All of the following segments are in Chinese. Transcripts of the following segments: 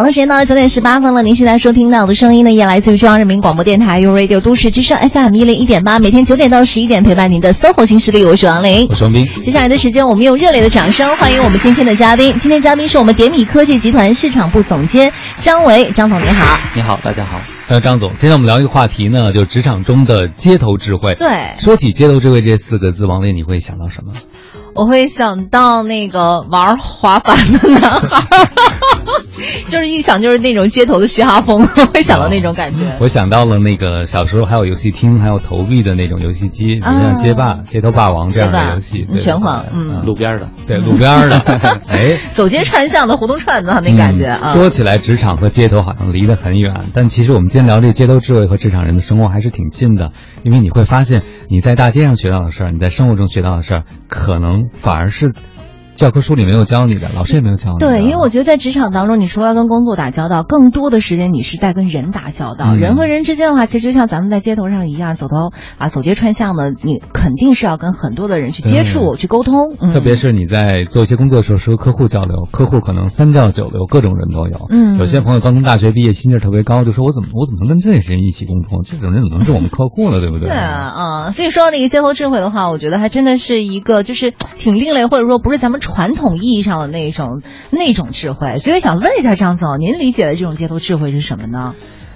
好了，时间到了九点十八分了。您现在收听到的声音呢，也来自于中央人民广播电台 u Radio 都市之声 FM 一零一点八，每天九点到十一点陪伴您的 SOHO 新势力，我是王琳，我是王斌。接下来的时间，我们用热烈的掌声欢迎我们今天的嘉宾。今天嘉宾是我们点米科技集团市场部总监张维，张总你好。你好，大家好。呃，张总，今天我们聊一个话题呢，就职场中的街头智慧。对，说起街头智慧这四个字，王琳你会想到什么？我会想到那个玩滑板的男孩，就是一想就是那种街头的嘻哈风，会想到那种感觉。我想到了那个小时候还有游戏厅，还有投币的那种游戏机，比如像街霸、街头霸王这样的游戏，拳皇，嗯，路边的，对，路边的，哎，走街串巷的胡同串子那感觉。啊。说起来，职场和街头好像离得很远，但其实我们今天聊这街头智慧和职场人的生活还是挺近的，因为你会发现你在大街上学到的事儿，你在生活中学到的事儿，可能反而是。教科书里没有教你的，老师也没有教你。对，因为我觉得在职场当中，你除了跟工作打交道，更多的时间你是在跟人打交道。人和人之间的话，其实就像咱们在街头上一样，走到啊走街串巷的，你肯定是要跟很多的人去接触、去沟通。特别是你在做一些工作的时候，是和客户交流，客户可能三教九流，各种人都有。嗯，有些朋友刚从大学毕业，心气儿特别高，就说我怎么我怎么能跟这些人一起工作？这种人怎么能是我们客户呢？对不对？对啊，啊，所以说那个街头智慧的话，我觉得还真的是一个就是挺另类，或者说不是咱们传统意义上。的那种那种智慧，所以想问一下张总，您理解的这种街头智慧是什么呢？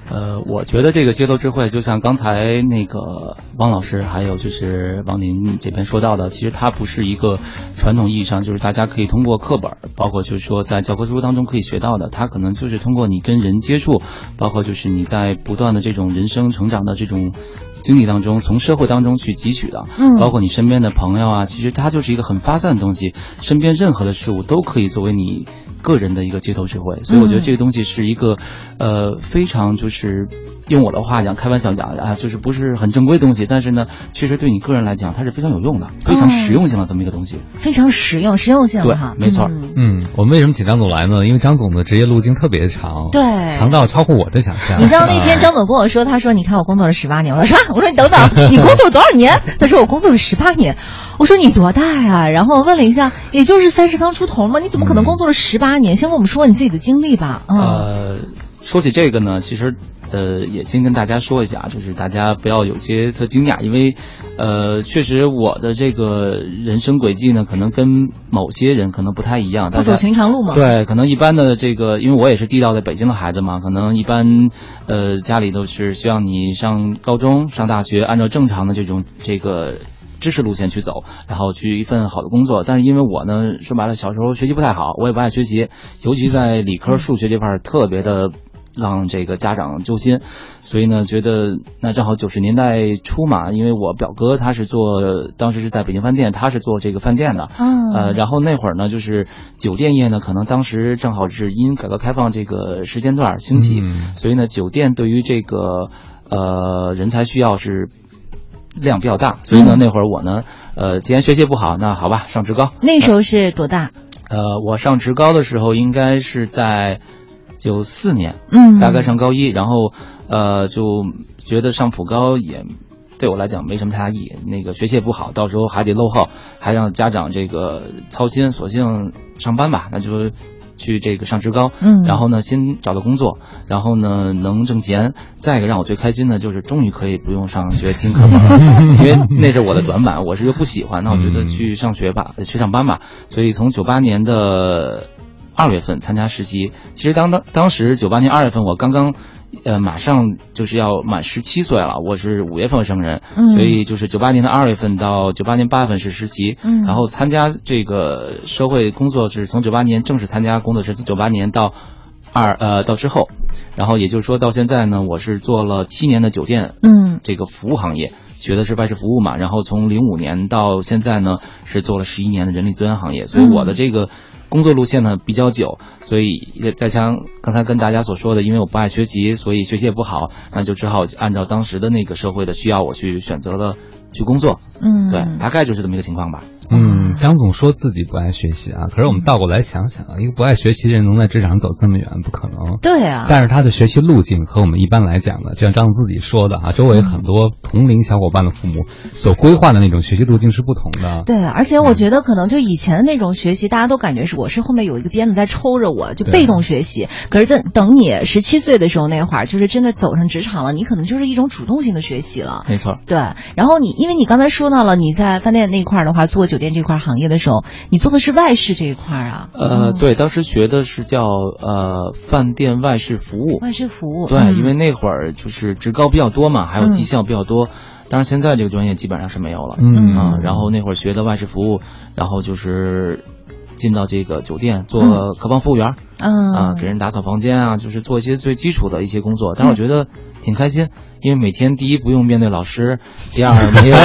呃，我觉得这个街头智慧，就像刚才那个汪老师，还有就是王林这边说到的，其实它不是一个传统意义上，就是大家可以通过课本，包括就是说在教科书当中可以学到的，它可能就是通过你跟人接触，包括就是你在不断的这种人生成长的这种。经历当中，从社会当中去汲取的，嗯，包括你身边的朋友啊，其实它就是一个很发散的东西。身边任何的事物都可以作为你个人的一个街头智慧，所以我觉得这个东西是一个，呃，非常就是用我的话讲，开玩笑讲啊，就是不是很正规的东西，但是呢，确实对你个人来讲，它是非常有用的，非常实用性的这么一个东西。非常实用，实用性对，没错。嗯，我们为什么请张总来呢？因为张总的职业路径特别长，对，长到超乎我的想象。你知道那天张总跟我说，他说：“你看我工作了十八年。”我说：“啥？”我说你等等，你工作了多少年？他说我工作了十八年。我说你多大呀？然后问了一下，也就是三十刚出头嘛。你怎么可能工作了十八年？先跟我们说你自己的经历吧。呃，说起这个呢，其实呃也先跟大家说一下，就是大家不要有些特惊讶，因为呃确实我的这个人生轨迹呢，可能跟某些人可能不太一样。不走寻常路嘛。对，可能一般的这个，因为我也是地道的北京的孩子嘛，可能一般呃家里都是希望你上高中、上大学，按照正常的这种这个。知识路线去走，然后去一份好的工作。但是因为我呢，说白了，小时候学习不太好，我也不爱学习，尤其在理科数学这块特别的让这个家长揪心。所以呢，觉得那正好九十年代初嘛，因为我表哥他是做，当时是在北京饭店，他是做这个饭店的。嗯。呃，然后那会儿呢，就是酒店业呢，可能当时正好是因改革开放这个时间段兴起，所以呢，酒店对于这个呃人才需要是。量比较大，所以呢，那会儿我呢，呃，既然学习不好，那好吧，上职高。那时候是多大？呃，我上职高的时候应该是在九四年，嗯，大概上高一，然后呃，就觉得上普高也对我来讲没什么太大意义，那个学习也不好，到时候还得落后，还让家长这个操心，索性上班吧，那就。去这个上职高，嗯，然后呢，先找到工作，然后呢，能挣钱。再一个让我最开心的就是，终于可以不用上学听课了，因为那是我的短板，我是又不喜欢。那我觉得去上学吧，去上班吧。所以从九八年的二月份参加实习，其实当当当时九八年二月份我刚刚。呃，马上就是要满十七岁了，我是五月份生人，所以就是九八年的二月份到九八年八月份是实习，然后参加这个社会工作是从九八年正式参加工作是九八年到二呃到之后，然后也就是说到现在呢，我是做了七年的酒店，嗯，这个服务行业学的是外事服务嘛，然后从零五年到现在呢是做了十一年的人力资源行业，所以我的这个。工作路线呢比较久，所以再像刚才跟大家所说的，因为我不爱学习，所以学习也不好，那就只好按照当时的那个社会的需要，我去选择了去工作。嗯，对，大概就是这么一个情况吧。嗯，嗯，张总说自己不爱学习啊，可是我们倒过来想想啊，一个不爱学习的人能在职场上走这么远，不可能。对啊。但是他的学习路径和我们一般来讲的，就像张总自己说的啊，周围很多同龄小伙伴的父母所规划的那种学习路径是不同的。对，而且我觉得可能就以前的那种学习，大家都感觉是我是后面有一个鞭子在抽着我，就被动学习。可是在等你十七岁的时候那会儿，就是真的走上职场了，你可能就是一种主动性的学习了。没错。对，然后你因为你刚才说到了你在饭店那块儿的话，做酒店这块行业的时候，你做的是外事这一块啊？呃，对，当时学的是叫呃饭店外事服务。外事服务。对，因为那会儿就是职高比较多嘛，还有技校比较多。当然现在这个专业基本上是没有了。嗯啊，然后那会儿学的外事服务，然后就是进到这个酒店做客房服务员。嗯啊，给人打扫房间啊，就是做一些最基础的一些工作。但是我觉得挺开心，因为每天第一不用面对老师，第二 没有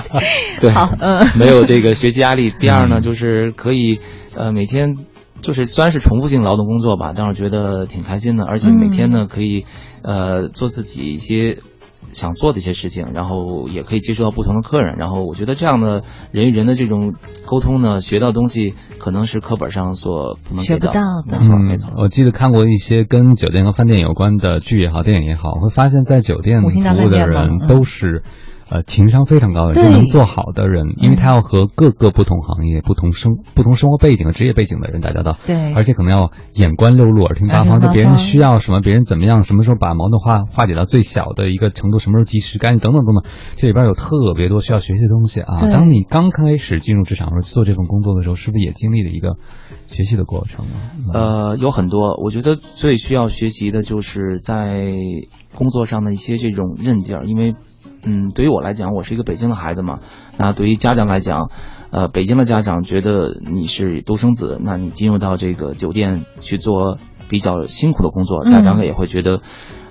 对，嗯，没有这个学习压力。第二呢，就是可以呃每天就是虽然是重复性劳动工作吧，但是我觉得挺开心的，而且每天呢可以呃做自己一些。想做的一些事情，然后也可以接触到不同的客人，然后我觉得这样的人与人的这种沟通呢，学到东西可能是课本上所不能学不到的。没错，没错。我记得看过一些跟酒店和饭店有关的剧也好，电影也好，会发现，在酒店服务的人都是。呃，情商非常高的人，能做好的人，因为他要和各个不同行业、不同生、不同生活背景和职业背景的人打交道，对，而且可能要眼观六路，耳听八方，就别人需要什么，别人怎么样，什么时候把矛盾化化解到最小的一个程度，什么时候及时干预，等等等等，这里边有特别多需要学习的东西啊。当你刚开始进入职场或者做这份工作的时候，是不是也经历了一个学习的过程呢？呃，有很多，我觉得最需要学习的就是在工作上的一些这种韧劲儿，因为。嗯，对于我来讲，我是一个北京的孩子嘛。那对于家长来讲，呃，北京的家长觉得你是独生子，那你进入到这个酒店去做比较辛苦的工作，家长也会觉得，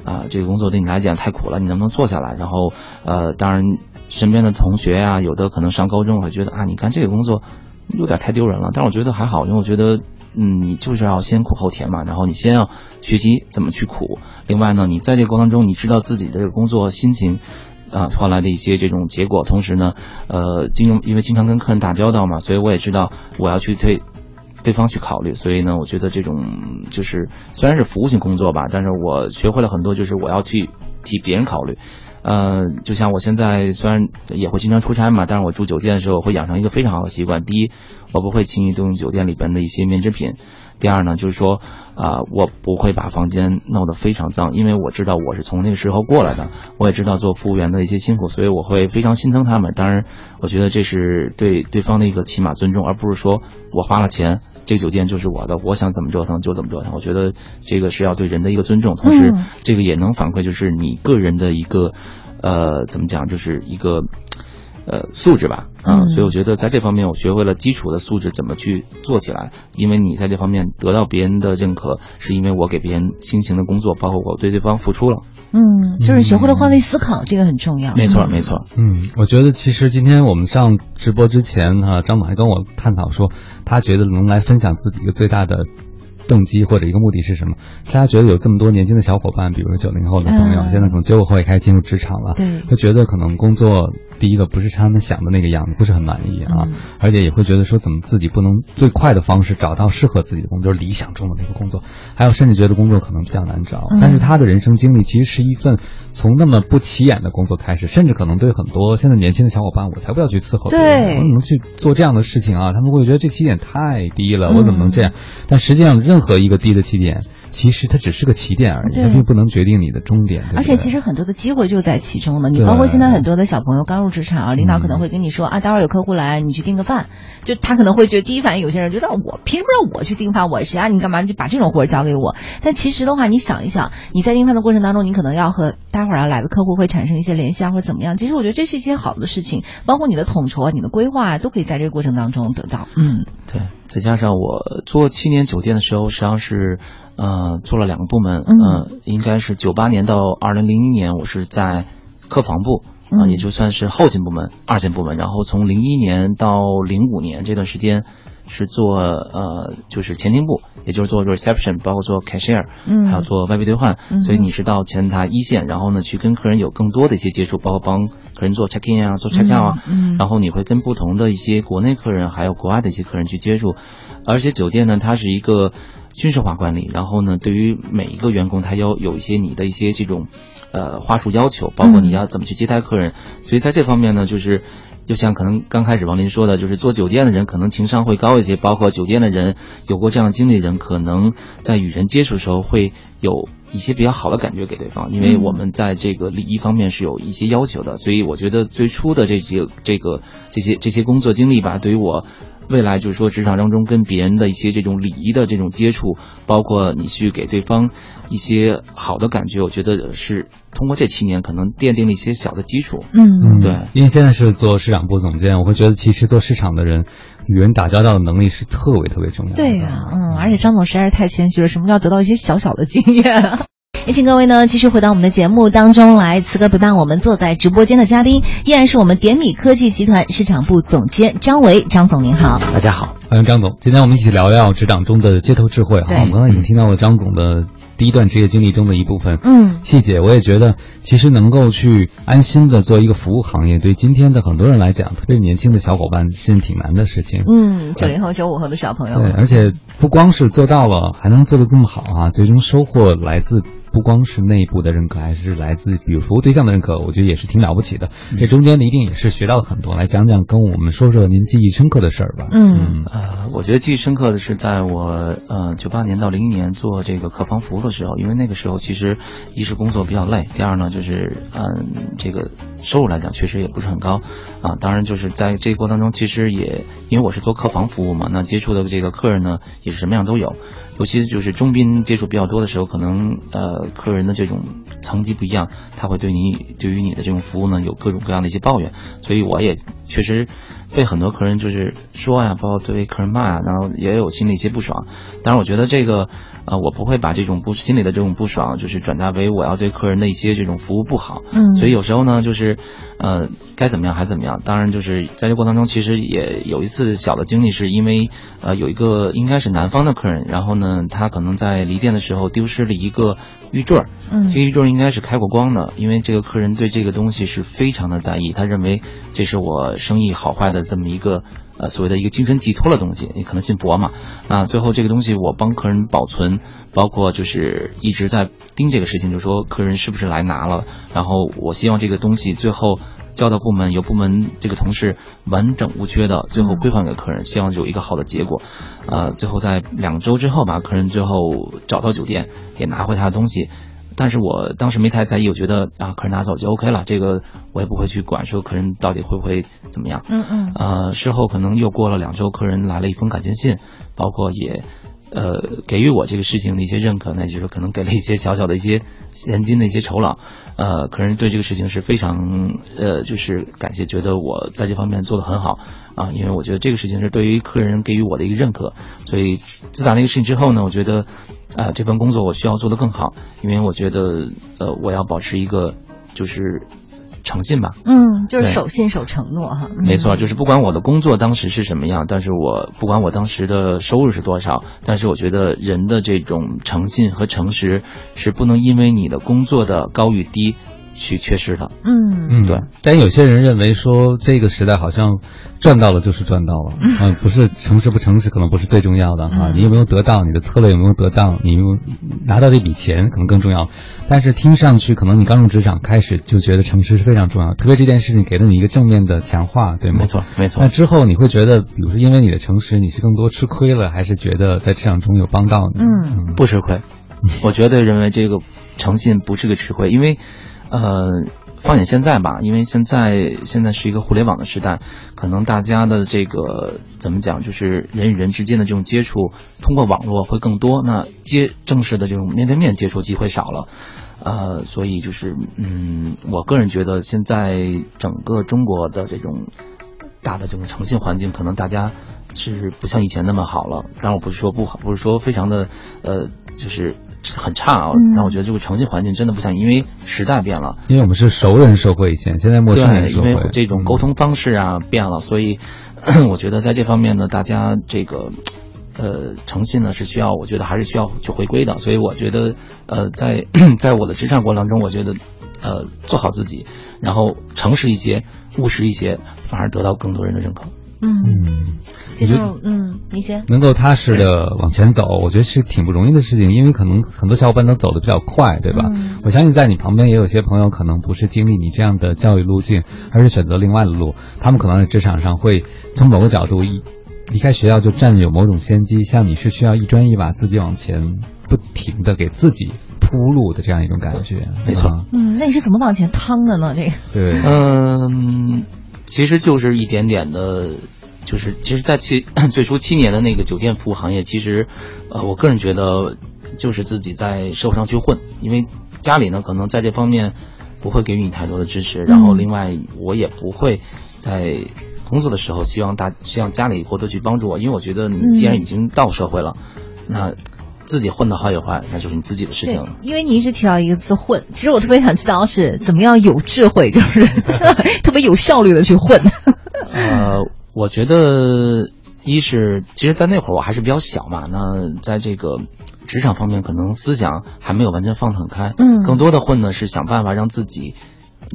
啊，这个工作对你来讲太苦了，你能不能做下来？然后，呃，当然，身边的同学呀，有的可能上高中会觉得啊，你干这个工作有点太丢人了。但是我觉得还好，因为我觉得，嗯，你就是要先苦后甜嘛。然后你先要学习怎么去苦。另外呢，你在这个过程中，你知道自己的这个工作心情。啊，换来的一些这种结果，同时呢，呃，金融因为经常跟客人打交道嘛，所以我也知道我要去对对方去考虑，所以呢，我觉得这种就是虽然是服务性工作吧，但是我学会了很多，就是我要去替别人考虑。呃，就像我现在虽然也会经常出差嘛，但是我住酒店的时候会养成一个非常好的习惯，第一，我不会轻易动用酒店里边的一些棉制品。第二呢，就是说，啊，我不会把房间弄得非常脏，因为我知道我是从那个时候过来的，我也知道做服务员的一些辛苦，所以我会非常心疼他们。当然，我觉得这是对对方的一个起码尊重，而不是说我花了钱，这个酒店就是我的，我想怎么折腾就怎么折腾。我觉得这个是要对人的一个尊重，同时这个也能反馈就是你个人的一个，呃，怎么讲，就是一个。呃，素质吧，啊，所以我觉得在这方面我学会了基础的素质，怎么去做起来。因为你在这方面得到别人的认可，是因为我给别人辛勤的工作，包括我对对方付出了。嗯，就是学会了换位思考，这个很重要。没错，没错。嗯，我觉得其实今天我们上直播之前哈，张总还跟我探讨说，他觉得能来分享自己一个最大的。动机或者一个目的是什么？大家觉得有这么多年轻的小伙伴，比如说九零后的朋友，现在可能九五后也开始进入职场了，对，他觉得可能工作第一个不是他们想的那个样子，不是很满意啊，而且也会觉得说怎么自己不能最快的方式找到适合自己的工作，就是理想中的那个工作，还有甚至觉得工作可能比较难找。但是他的人生经历其实是一份从那么不起眼的工作开始，甚至可能对很多现在年轻的小伙伴，我才不要去伺候别人，我怎么能去做这样的事情啊？他们会觉得这起点太低了，我怎么能这样？但实际上任何一个低的起点，其实它只是个起点而已，它并不能决定你的终点。而且其实很多的机会就在其中呢。你包括现在很多的小朋友刚入职场啊，领导可能会跟你说啊，待会儿有客户来，你去订个饭。就他可能会觉得第一反应，有些人觉得我凭什么让我去订饭？我谁啊？你干嘛就把这种活交给我？但其实的话，你想一想，你在订饭的过程当中，你可能要和待会儿要来的客户会产生一些联系啊，或者怎么样？其实我觉得这是一些好的事情，包括你的统筹啊、你的规划啊，都可以在这个过程当中得到。嗯，对。再加上我做七年酒店的时候，实际上是呃做了两个部门，嗯，应该是九八年到二零零一年，我是在客房部啊，也就算是后勤部门、二线部门。然后从零一年到零五年这段时间。是做呃，就是前厅部，也就是做 reception，包括做 cashier，嗯，还有做外币兑换，所以你是到前台一线，然后呢，去跟客人有更多的一些接触，包括帮客人做 check in 啊，做 check out 啊，嗯，然后你会跟不同的一些国内客人，还有国外的一些客人去接触，而且酒店呢，它是一个军事化管理，然后呢，对于每一个员工，他要有一些你的一些这种呃话术要求，包括你要怎么去接待客人，所以在这方面呢，就是。就像可能刚开始王林说的，就是做酒店的人可能情商会高一些，包括酒店的人有过这样经历的人，可能在与人接触的时候会有一些比较好的感觉给对方，因为我们在这个礼仪方面是有一些要求的，所以我觉得最初的这些这个这些这些工作经历吧，对于我。未来就是说，职场当中跟别人的一些这种礼仪的这种接触，包括你去给对方一些好的感觉，我觉得是通过这七年可能奠定了一些小的基础。嗯，对。因为现在是做市场部总监，我会觉得其实做市场的人与人打交道的能力是特别特别重要的。对呀，嗯，而且张总实在是太谦虚了，什么叫得到一些小小的经验？也请各位呢继续回到我们的节目当中来。此刻陪伴我们坐在直播间的嘉宾，依然是我们点米科技集团市场部总监张维张总，您好，大家好，欢迎张总。今天我们一起聊聊职场中的街头智慧。好，我们刚才已经听到了张总的第一段职业经历中的一部分，嗯，细节。我也觉得，其实能够去安心的做一个服务行业，对今天的很多人来讲，特别年轻的小伙伴是挺难的事情。嗯，九零后、九五后的小朋友，对，而且不光是做到了，还能做得这么好啊，最终收获来自。不光是内部的认可，还是来自比如服务对象的认可，我觉得也是挺了不起的。这中间呢一定也是学到了很多。来讲讲跟我们说说您记忆深刻的事儿吧。嗯，呃，我觉得记忆深刻的是在我呃九八年到零一年做这个客房服务的时候，因为那个时候其实一是工作比较累，第二呢就是嗯这个收入来讲确实也不是很高啊。当然就是在这一过程当中，其实也因为我是做客房服务嘛，那接触的这个客人呢也是什么样都有。尤其是就是中宾接触比较多的时候，可能呃客人的这种层级不一样，他会对你对于你的这种服务呢有各种各样的一些抱怨，所以我也确实被很多客人就是说呀，包括对客人骂呀，然后也有心里一些不爽。当然，我觉得这个呃我不会把这种不心里的这种不爽，就是转达为我要对客人的一些这种服务不好。嗯，所以有时候呢，就是呃该怎么样还怎么样。当然，就是在这过程中，其实也有一次小的经历，是因为呃有一个应该是南方的客人，然后呢。嗯，他可能在离店的时候丢失了一个玉坠儿，嗯，这个玉坠儿应该是开过光的，因为这个客人对这个东西是非常的在意，他认为这是我生意好坏的这么一个呃所谓的一个精神寄托的东西，你可能信佛嘛，那最后这个东西我帮客人保存，包括就是一直在盯这个事情，就是说客人是不是来拿了，然后我希望这个东西最后。交到部门，由部门这个同事完整无缺的最后归还给客人，希望有一个好的结果。呃，最后在两周之后吧，客人最后找到酒店，也拿回他的东西。但是我当时没太在意，我觉得啊，客人拿走就 OK 了，这个我也不会去管，说客人到底会不会怎么样。嗯嗯。呃，事后可能又过了两周，客人来了一封感谢信，包括也。呃，给予我这个事情的一些认可，那就是可能给了一些小小的一些现金的一些酬劳，呃，客人对这个事情是非常呃，就是感谢，觉得我在这方面做得很好啊，因为我觉得这个事情是对于客人给予我的一个认可，所以自打那个事情之后呢，我觉得啊，这份工作我需要做得更好，因为我觉得呃，我要保持一个就是。诚信吧，嗯，就是守信守承诺哈。没错，就是不管我的工作当时是什么样，但是我不管我当时的收入是多少，但是我觉得人的这种诚信和诚实是不能因为你的工作的高与低。去缺失的，嗯嗯，对。但有些人认为说，这个时代好像赚到了就是赚到了，啊，不是诚实不诚实可能不是最重要的啊，你有没有得到，你的策略有没有得当，你有拿到这笔钱可能更重要。但是听上去，可能你刚入职场开始就觉得诚实是非常重要，特别这件事情给了你一个正面的强化，对吗？没错，没错。那之后你会觉得，比如说因为你的诚实，你是更多吃亏了，还是觉得在职场中有帮到你？嗯，不吃亏。我绝对认为这个诚信不是个吃亏，因为。呃，放眼现在吧，因为现在现在是一个互联网的时代，可能大家的这个怎么讲，就是人与人之间的这种接触，通过网络会更多，那接正式的这种面对面接触机会少了，呃，所以就是嗯，我个人觉得现在整个中国的这种大的这种诚信环境，可能大家是不像以前那么好了。当然，我不是说不好，不是说非常的呃，就是很差啊。但我觉得这个诚信环境真的不像，因为时代变了，因为我们是熟人社会以前，现在陌生人社会，因为这种沟通方式啊变了，所以我觉得在这方面呢，大家这个。呃，诚信呢是需要，我觉得还是需要去回归的。所以我觉得，呃，在 在我的职场过程当中，我觉得，呃，做好自己，然后诚实一些、务实一些，反而得到更多人的认可。嗯，其实，嗯，你先能够踏实的往前走，我觉得是挺不容易的事情，因为可能很多小伙伴都走的比较快，对吧？我相信在你旁边也有些朋友可能不是经历你这样的教育路径，而是选择另外的路，他们可能在职场上会从某个角度一。离开学校就占有某种先机，像你是需要一砖一瓦自己往前不停的给自己铺路的这样一种感觉，没错。嗯，那你是怎么往前趟的呢？这个对，嗯，其实就是一点点的，就是其实，在七 最初七年的那个酒店服务行业，其实，呃，我个人觉得就是自己在社会上去混，因为家里呢可能在这方面不会给予你太多的支持，然后另外我也不会在。工作的时候，希望大希望家里过多去帮助我，因为我觉得你既然已经到社会了，那自己混的好与坏，那就是你自己的事情了。因为你一直提到一个字“混”，其实我特别想知道是怎么样有智慧，就是 特别有效率的去混。呃，我觉得一是，其实，在那会儿我还是比较小嘛，那在这个职场方面，可能思想还没有完全放得很开。嗯，更多的混呢是想办法让自己。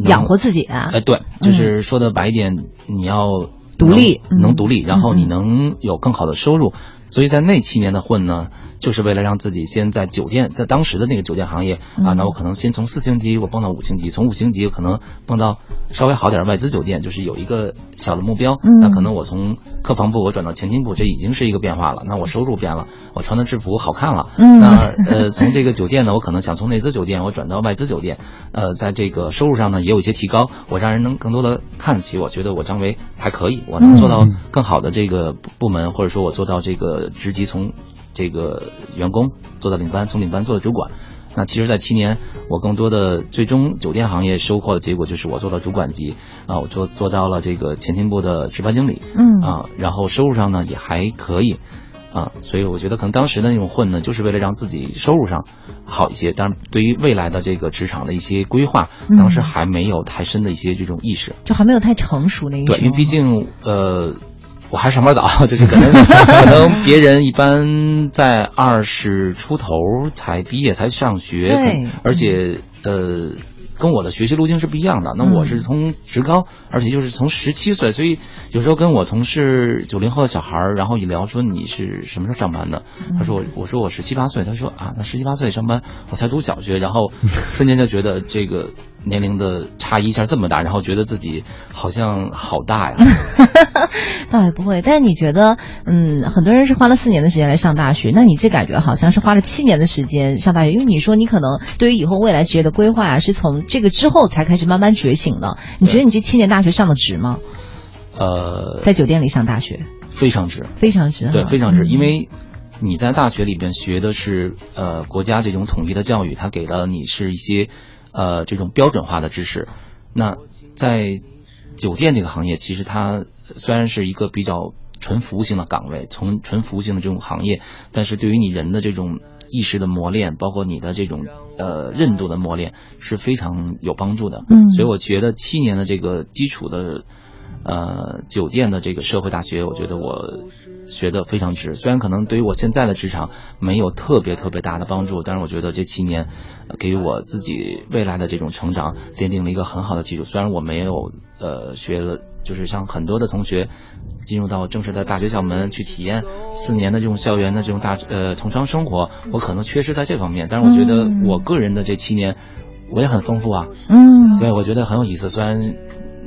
养活自己啊！哎，对，就是说的白一点，你要独立，能独立，然后你能有更好的收入。所以在那七年的混呢。就是为了让自己先在酒店，在当时的那个酒店行业啊，那我可能先从四星级我蹦到五星级，从五星级可能蹦到稍微好点外资酒店，就是有一个小的目标。那可能我从客房部我转到前厅部，这已经是一个变化了。那我收入变了，我穿的制服好看了。那呃，从这个酒店呢，我可能想从内资酒店我转到外资酒店，呃，在这个收入上呢也有一些提高，我让人能更多的看得起。我觉得我张维还可以，我能做到更好的这个部门，或者说我做到这个职级从。这个员工做到领班，从领班做到主管，那其实，在七年，我更多的最终酒店行业收获的结果就是我做到主管级啊，我做做到了这个前厅部的值班经理，嗯啊，然后收入上呢也还可以啊，所以我觉得可能当时的那种混呢，就是为了让自己收入上好一些，当然对于未来的这个职场的一些规划，当时还没有太深的一些这种意识，就还没有太成熟那一对，因为毕竟呃。我还是上班早，就是可能 可能别人一般在二十出头才毕业才上学，而且呃。跟我的学习路径是不一样的，那我是从职高，而且就是从十七岁，所以有时候跟我同事九零后的小孩儿，然后一聊说你是什么时候上班的，他说我我说我十七八岁，他说啊那十七八岁上班我才读小学，然后 瞬间就觉得这个年龄的差异一下这么大，然后觉得自己好像好大呀。倒也不会，但是你觉得嗯很多人是花了四年的时间来上大学，那你这感觉好像是花了七年的时间上大学，因为你说你可能对于以后未来职业的规划啊是从。这个之后才开始慢慢觉醒的，你觉得你这七年大学上的值吗？呃，在酒店里上大学非常值，非常值，对，非常值，因为你在大学里边学的是呃国家这种统一的教育，它给了你是一些呃这种标准化的知识。那在酒店这个行业，其实它虽然是一个比较纯服务性的岗位，从纯服务性的这种行业，但是对于你人的这种。意识的磨练，包括你的这种呃韧度的磨练是非常有帮助的。嗯，所以我觉得七年的这个基础的呃酒店的这个社会大学，我觉得我学的非常值。虽然可能对于我现在的职场没有特别特别大的帮助，但是我觉得这七年给予我自己未来的这种成长奠定了一个很好的基础。虽然我没有呃学了。就是像很多的同学进入到正式的大学校门去体验四年的这种校园的这种大呃同窗生活，我可能缺失在这方面。但是我觉得我个人的这七年我也很丰富啊。嗯，对，我觉得很有意思。虽然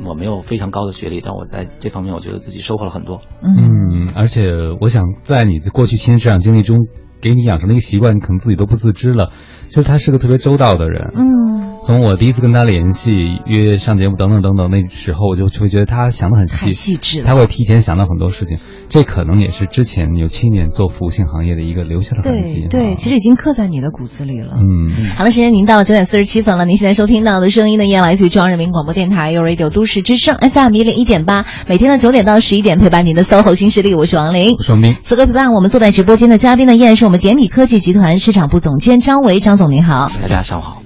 我没有非常高的学历，但我在这方面我觉得自己收获了很多。嗯，而且我想在你的过去七年职场经历中，给你养成了一个习惯，你可能自己都不自知了，就是他是个特别周到的人。嗯。从我第一次跟他联系、约上节目等等等等那时候，我就会觉得他想的很细，细致，他会提前想到很多事情。这可能也是之前有七年做服务性行业的一个留下的痕迹。对对，其实已经刻在你的骨子里了。嗯，好的，时间您到了九点四十七分了。您现在收听到的声音呢，依然来自于中央人民广播电台 u Radio 都市之声 FM 一零一点八，每天的九点到十一点陪伴您的 SOHO 新势力，我是王琳，我是王斌。此刻陪伴我们坐在直播间的嘉宾呢，依然是我们点米科技集团市场部总监张维，张总您好。大家上午好。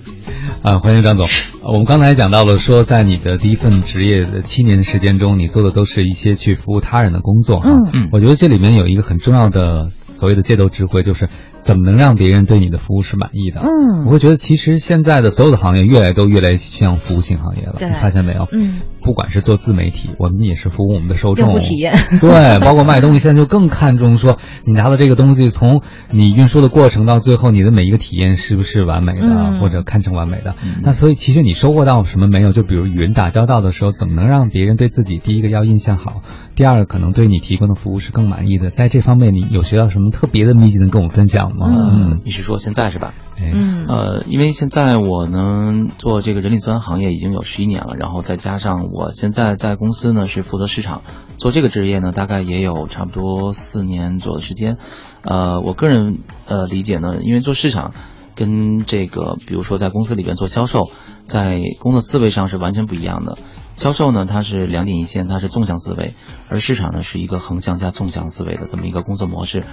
啊，欢迎张总。我们刚才讲到了，说在你的第一份职业的七年的时间中，你做的都是一些去服务他人的工作。嗯嗯，我觉得这里面有一个很重要的所谓的街头智慧，就是怎么能让别人对你的服务是满意的。嗯，我会觉得其实现在的所有的行业越来都越来像服务性行业了。对，你发现没有？嗯，不管是做自媒体，我们也是服务我们的受众。用户体验。对，包括卖东西，现在就更看重说你拿到这个东西，从你运输的过程到最后，你的每一个体验是不是完美的，嗯、或者堪称完美的。那所以其实你收获到什么没有？就比如与人打交道的时候，怎么能让别人对自己第一个要印象好，第二个可能对你提供的服务是更满意的？在这方面，你有学到什么特别的秘籍能跟我们分享吗？嗯，你是说现在是吧？嗯，呃，因为现在我呢做这个人力资源行业已经有十一年了，然后再加上我现在在公司呢是负责市场，做这个职业呢大概也有差不多四年左右的时间。呃，我个人呃理解呢，因为做市场跟这个比如说在公司里边做销售，在工作思维上是完全不一样的。销售呢，它是两点一线，它是纵向思维；而市场呢，是一个横向加纵向思维的这么一个工作模式。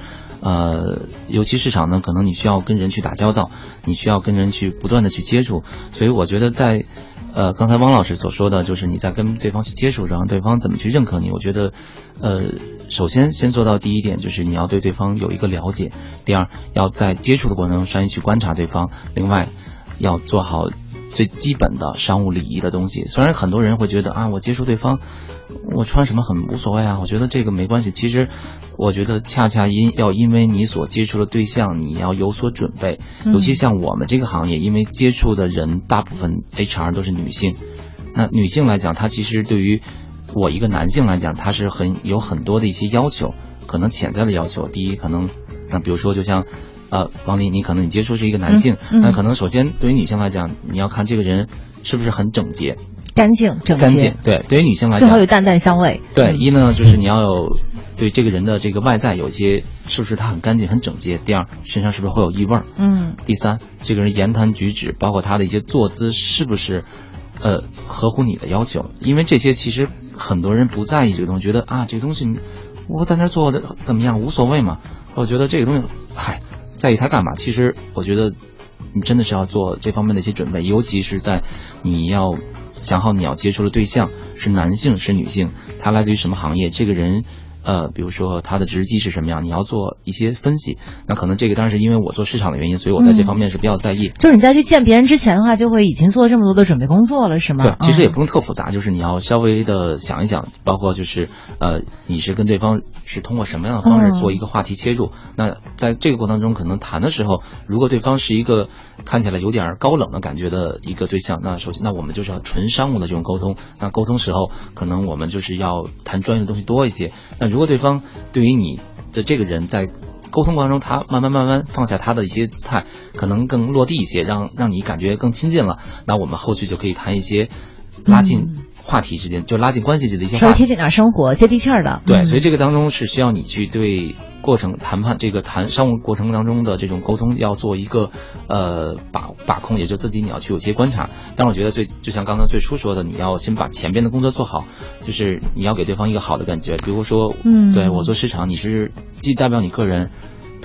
呃，尤其市场呢，可能你需要跟人去打交道，你需要跟人去不断的去接触。所以我觉得在，呃，刚才汪老师所说的就是你在跟对方去接触，然后对方怎么去认可你。我觉得，呃，首先先做到第一点就是你要对对方有一个了解，第二要在接触的过程中善于去观察对方，另外要做好。最基本的商务礼仪的东西，虽然很多人会觉得啊，我接触对方，我穿什么很无所谓啊，我觉得这个没关系。其实，我觉得恰恰因要因为你所接触的对象，你要有所准备。尤其像我们这个行业，因为接触的人大部分 HR 都是女性，那女性来讲，她其实对于我一个男性来讲，她是很有很多的一些要求，可能潜在的要求。第一，可能那比如说就像。呃，王丽，你可能你接触是一个男性，那可能首先对于女性来讲，你要看这个人是不是很整洁、干净、整洁。干净，对，对于女性来讲，最好有淡淡香味。对，一呢就是你要有对这个人的这个外在有些是不是他很干净、很整洁。第二，身上是不是会有异味？嗯。第三，这个人言谈举止，包括他的一些坐姿，是不是呃合乎你的要求？因为这些其实很多人不在意这个东西，觉得啊这个东西我在那做的怎么样无所谓嘛。我觉得这个东西，嗨。在意他干嘛？其实我觉得，你真的是要做这方面的一些准备，尤其是在你要想好你要接触的对象是男性是女性，他来自于什么行业，这个人。呃，比如说他的职级是什么样，你要做一些分析。那可能这个当然是因为我做市场的原因，所以我在这方面是比较在意。就是你在去见别人之前的话，就会已经做这么多的准备工作了，是吗？对，其实也不用特复杂，就是你要稍微的想一想，包括就是呃，你是跟对方是通过什么样的方式做一个话题切入。那在这个过程中，可能谈的时候，如果对方是一个看起来有点高冷的感觉的一个对象，那首先那我们就是要纯商务的这种沟通。那沟通时候，可能我们就是要谈专业的东西多一些。那如如果对方对于你的这个人在沟通过程中，他慢慢慢慢放下他的一些姿态，可能更落地一些，让让你感觉更亲近了。那我们后续就可以谈一些拉近话题之间，就拉近关系的一些话题，贴近点生活，接地气儿的。对，所以这个当中是需要你去对过程谈判这个谈商务过程当中的这种沟通要做一个呃把把控，也就自己你要去有些观察。但我觉得最就像刚才最初说的，你要先把前边的工作做好，就是你要给对方一个好的感觉。比如说，嗯，对我做市场，你是既代表你个人。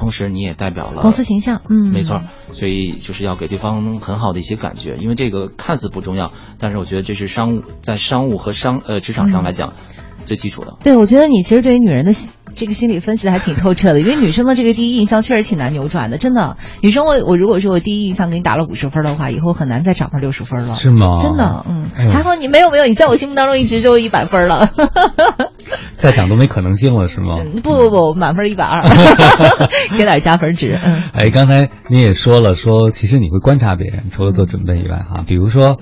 同时，你也代表了公司形象，嗯，没错，所以就是要给对方很好的一些感觉，因为这个看似不重要，但是我觉得这是商务在商务和商呃职场上来讲最基础的。对，我觉得你其实对于女人的这个心理分析的还挺透彻的，因为女生的这个第一印象确实挺难扭转的，真的。女生我我如果说我第一印象给你打了五十分的话，以后很难再涨到六十分了，是吗？真的，嗯，还好你没有没有，你在我心目当中一直就一百分了。再涨都没可能性了，是吗？不不不，满分一百二，给点加分值。哎，刚才你也说了，说其实你会观察别人，除了做准备以外，哈，比如说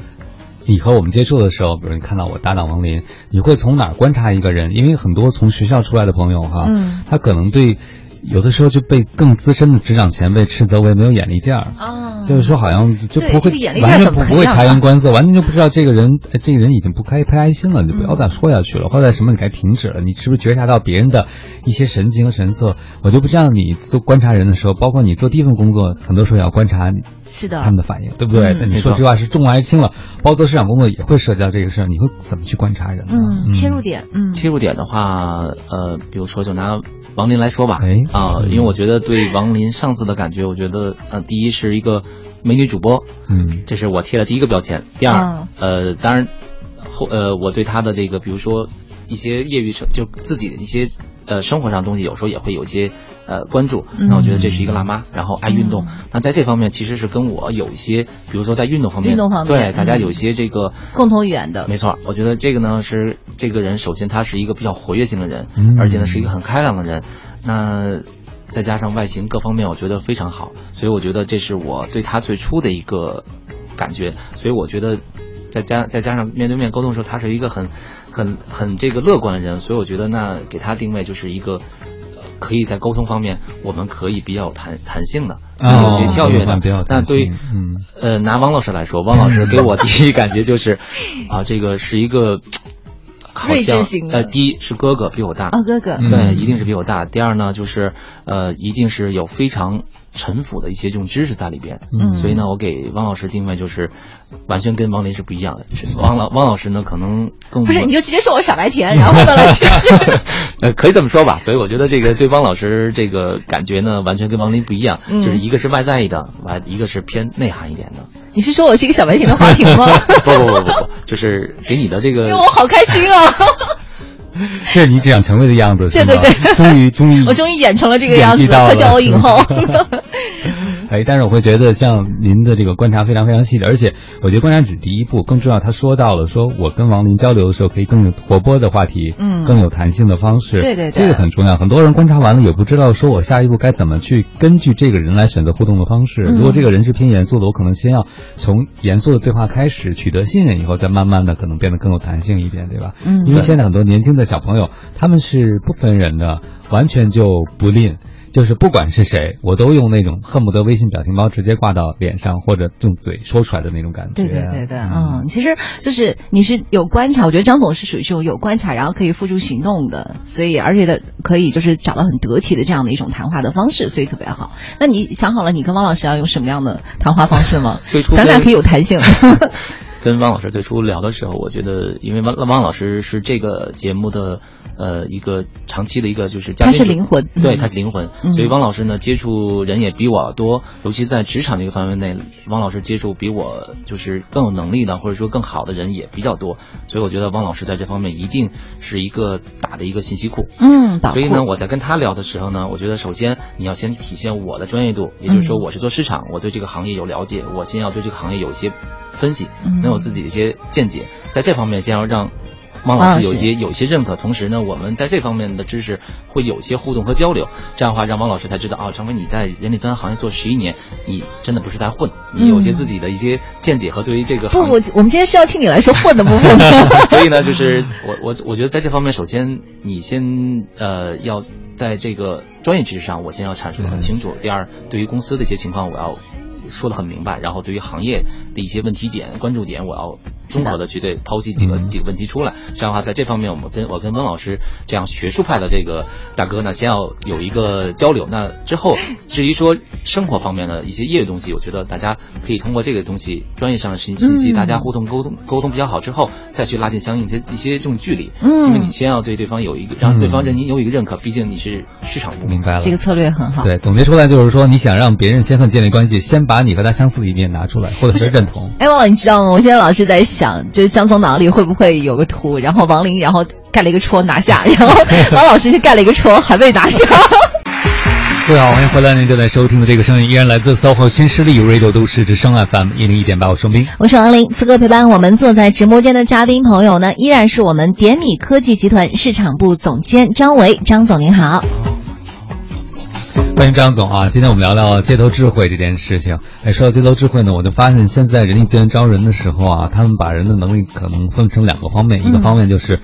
你和我们接触的时候，比如你看到我搭档王林，你会从哪儿观察一个人？因为很多从学校出来的朋友，哈，嗯，他可能对有的时候就被更资深的职场前辈斥责为没有眼力见儿啊，就是说好像就不会完全不会察言观色，完全就不知道这个人这个人已经不开不开心了，就不要再说下去了，或者什么你该停止了，你是不是觉察到别人的一些神情和神色？我就不知道你做观察人的时候，包括你做第一份工作，很多时候也要观察是的他们的反应，对不对？那你说这话是重还是轻了？包括做市场工作也会涉及到这个事儿，你会怎么去观察人？嗯，切入点，嗯，切入点的话，呃，比如说就拿。王林来说吧，啊，因为我觉得对王林上次的感觉，我觉得呃，第一是一个美女主播，嗯，这是我贴的第一个标签。第二，呃，当然后呃，我对他的这个，比如说一些业余生，就自己的一些呃生活上东西，有时候也会有些呃关注。那我觉得这是一个辣妈，然后爱运动。那在这方面其实是跟我有一些，比如说在运动方面，运动方面，对大家有一些这个共同语言的。没错，我觉得这个呢是这个人，首先他是一个比较活跃性的人，而且呢是一个很开朗的人。那再加上外形各方面，我觉得非常好，所以我觉得这是我对他最初的一个感觉。所以我觉得再加再加上面对面沟通的时候，他是一个很很很这个乐观的人，所以我觉得那给他定位就是一个可以在沟通方面我们可以比较有弹弹性的，有些跳跃的。那对于嗯呃拿汪老师来说，汪老师给我第一感觉就是 啊，这个是一个。睿智型呃，第一是哥哥比我大啊，哥哥对，一定是比我大。第二呢，就是呃，一定是有非常沉腐的一些这种知识在里边。嗯，所以呢，我给汪老师定位就是完全跟王林是不一样的。汪老汪老师呢，可能更不是，你就直接说我傻白甜，然后呢，呃，可以这么说吧。所以我觉得这个对汪老师这个感觉呢，完全跟王林不一样，就是一个是外在的，完一个是偏内涵一点的。你是说我是一个小白瓶的花瓶吗？不不不不不，就是给你的这个，因为我好开心啊。这 是你只想成为的样子，对对对，终于终于，我终于演成了这个样子，快叫我影后。哎，但是我会觉得像您的这个观察非常非常细致，而且我觉得观察只第一步，更重要。他说到了，说我跟王林交流的时候可以更有活泼的话题，嗯，更有弹性的方式，对对对，这个很重要。很多人观察完了也不知道，说我下一步该怎么去根据这个人来选择互动的方式。如果这个人是偏严肃的，我可能先要从严肃的对话开始，取得信任以后，再慢慢的可能变得更有弹性一点，对吧？嗯，因为现在很多年轻的小朋友他们是不分人的，完全就不吝。就是不管是谁，我都用那种恨不得微信表情包直接挂到脸上，或者用嘴说出来的那种感觉。对对对对，嗯，其实就是你是有观察，我觉得张总是属于这种有观察，然后可以付诸行动的，所以而且的可以就是找到很得体的这样的一种谈话的方式，所以特别好。那你想好了，你跟汪老师要用什么样的谈话方式吗？咱俩可以有弹性。跟汪老师最初聊的时候，我觉得，因为汪汪老师是这个节目的呃一个长期的一个就是嘉宾，他是灵魂，对，他是灵魂，所以汪老师呢接触人也比我多，尤其在职场这个范围内，汪老师接触比我就是更有能力的或者说更好的人也比较多，所以我觉得汪老师在这方面一定是一个大的一个信息库，嗯，所以呢，我在跟他聊的时候呢，我觉得首先你要先体现我的专业度，也就是说我是做市场，我对这个行业有了解，我先要对这个行业有些。分析能有自己的一些见解，在这方面先要让汪老师有一些有一些认可，同时呢，我们在这方面的知识会有些互动和交流，这样的话让汪老师才知道啊，成为你在人力资源行业做十一年，你真的不是在混，你有些自己的一些见解和对于这个不不，我们今天是要听你来说混的部分，所以呢，就是我我我觉得在这方面，首先你先呃要在这个专业知识上，我先要阐述的很清楚，第二，对于公司的一些情况，我要。说的很明白，然后对于行业的一些问题点、关注点，我要综合的去对剖析几个几个问题出来。这样的话，在这方面，我们跟我跟温老师这样学术派的这个大哥呢，先要有一个交流。那之后，至于说生活方面的一些业余东西，我觉得大家可以通过这个东西专业上的信信息，大家互动沟通沟通比较好之后，再去拉近相应一些一些这种距离。嗯，因为你先要对对方有一个让对方认你有一个认可，毕竟你是市场部。明白了，这个策略很好。对，总结出来就是说，你想让别人先和建立关系，先把。把你和他相似的一面拿出来，或者是认同。哎，王老，你知道吗？我现在老是在想，就是江总脑里会不会有个图，然后王林，然后盖了一个戳拿下，然后 王老师就盖了一个戳还未拿下。各位好，欢迎回来！您正在收听的这个声音依然来自 SOHO 新势力 Radio 都市之声 FM 一零一点八，我双冰，我是王林。此刻陪伴我们坐在直播间的嘉宾朋友呢，依然是我们点米科技集团市场部总监张维，张总您好。欢迎张总啊！今天我们聊聊街头智慧这件事情。哎，说到街头智慧呢，我就发现现在人力资源招人的时候啊，他们把人的能力可能分成两个方面，一个方面就是。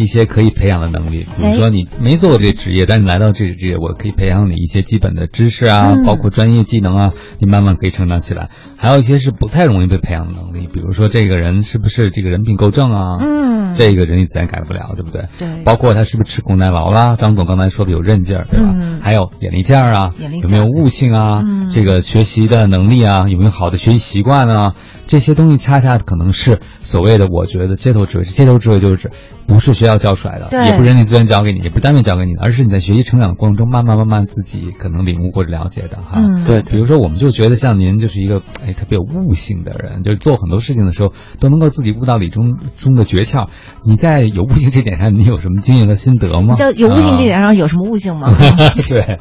一些可以培养的能力，比如说你没做过这个职业，但是来到这个职业，我可以培养你一些基本的知识啊，包括专业技能啊，你慢慢可以成长起来。还有一些是不太容易被培养的能力，比如说这个人是不是这个人品够正啊？嗯，这个人你自然改不了，对不对？对。包括他是不是吃苦耐劳啦？张总刚才说的有韧劲儿，对吧？嗯。还有眼力劲儿啊，有没有悟性啊？嗯。这个学习的能力啊，有没有好的学习习惯啊？这些东西恰恰可能是所谓的，我觉得街头智慧。街头智慧就是指，不是学校教出来的，也不是人力资源教给你，也不是单位教给你的，而是你在学习成长的过程中，慢慢慢慢自己可能领悟或者了解的哈。嗯，对。比如说，我们就觉得像您就是一个哎特别有悟性的人，就是做很多事情的时候都能够自己悟到理中中的诀窍。你在有悟性这点上，你有什么经验和心得吗？在有悟性这点上有什么悟性吗？对。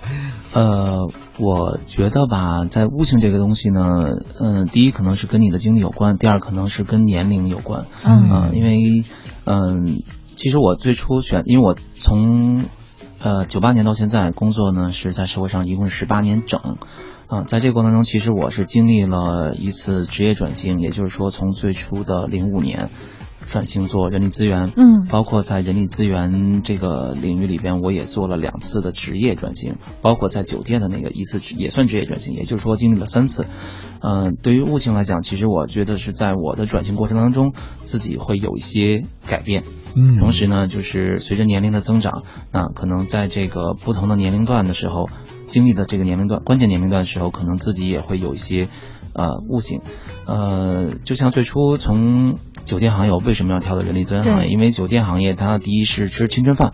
呃，我觉得吧，在悟性这个东西呢，嗯，第一可能是跟你的经历有关，第二可能是跟年龄有关。嗯，因为，嗯，其实我最初选，因为我从，呃，九八年到现在工作呢，是在社会上一共十八年整。啊，在这个过程中，其实我是经历了一次职业转型，也就是说，从最初的零五年。转型做人力资源，嗯，包括在人力资源这个领域里边，我也做了两次的职业转型，包括在酒店的那个一次也算职业转型，也就是说经历了三次。嗯，对于悟性来讲，其实我觉得是在我的转型过程当中，自己会有一些改变。嗯，同时呢，就是随着年龄的增长，那可能在这个不同的年龄段的时候，经历的这个年龄段关键年龄段的时候，可能自己也会有一些呃悟性。呃，就像最初从。酒店行业为什么要跳到人力资源行业？因为酒店行业它第一是吃青春饭，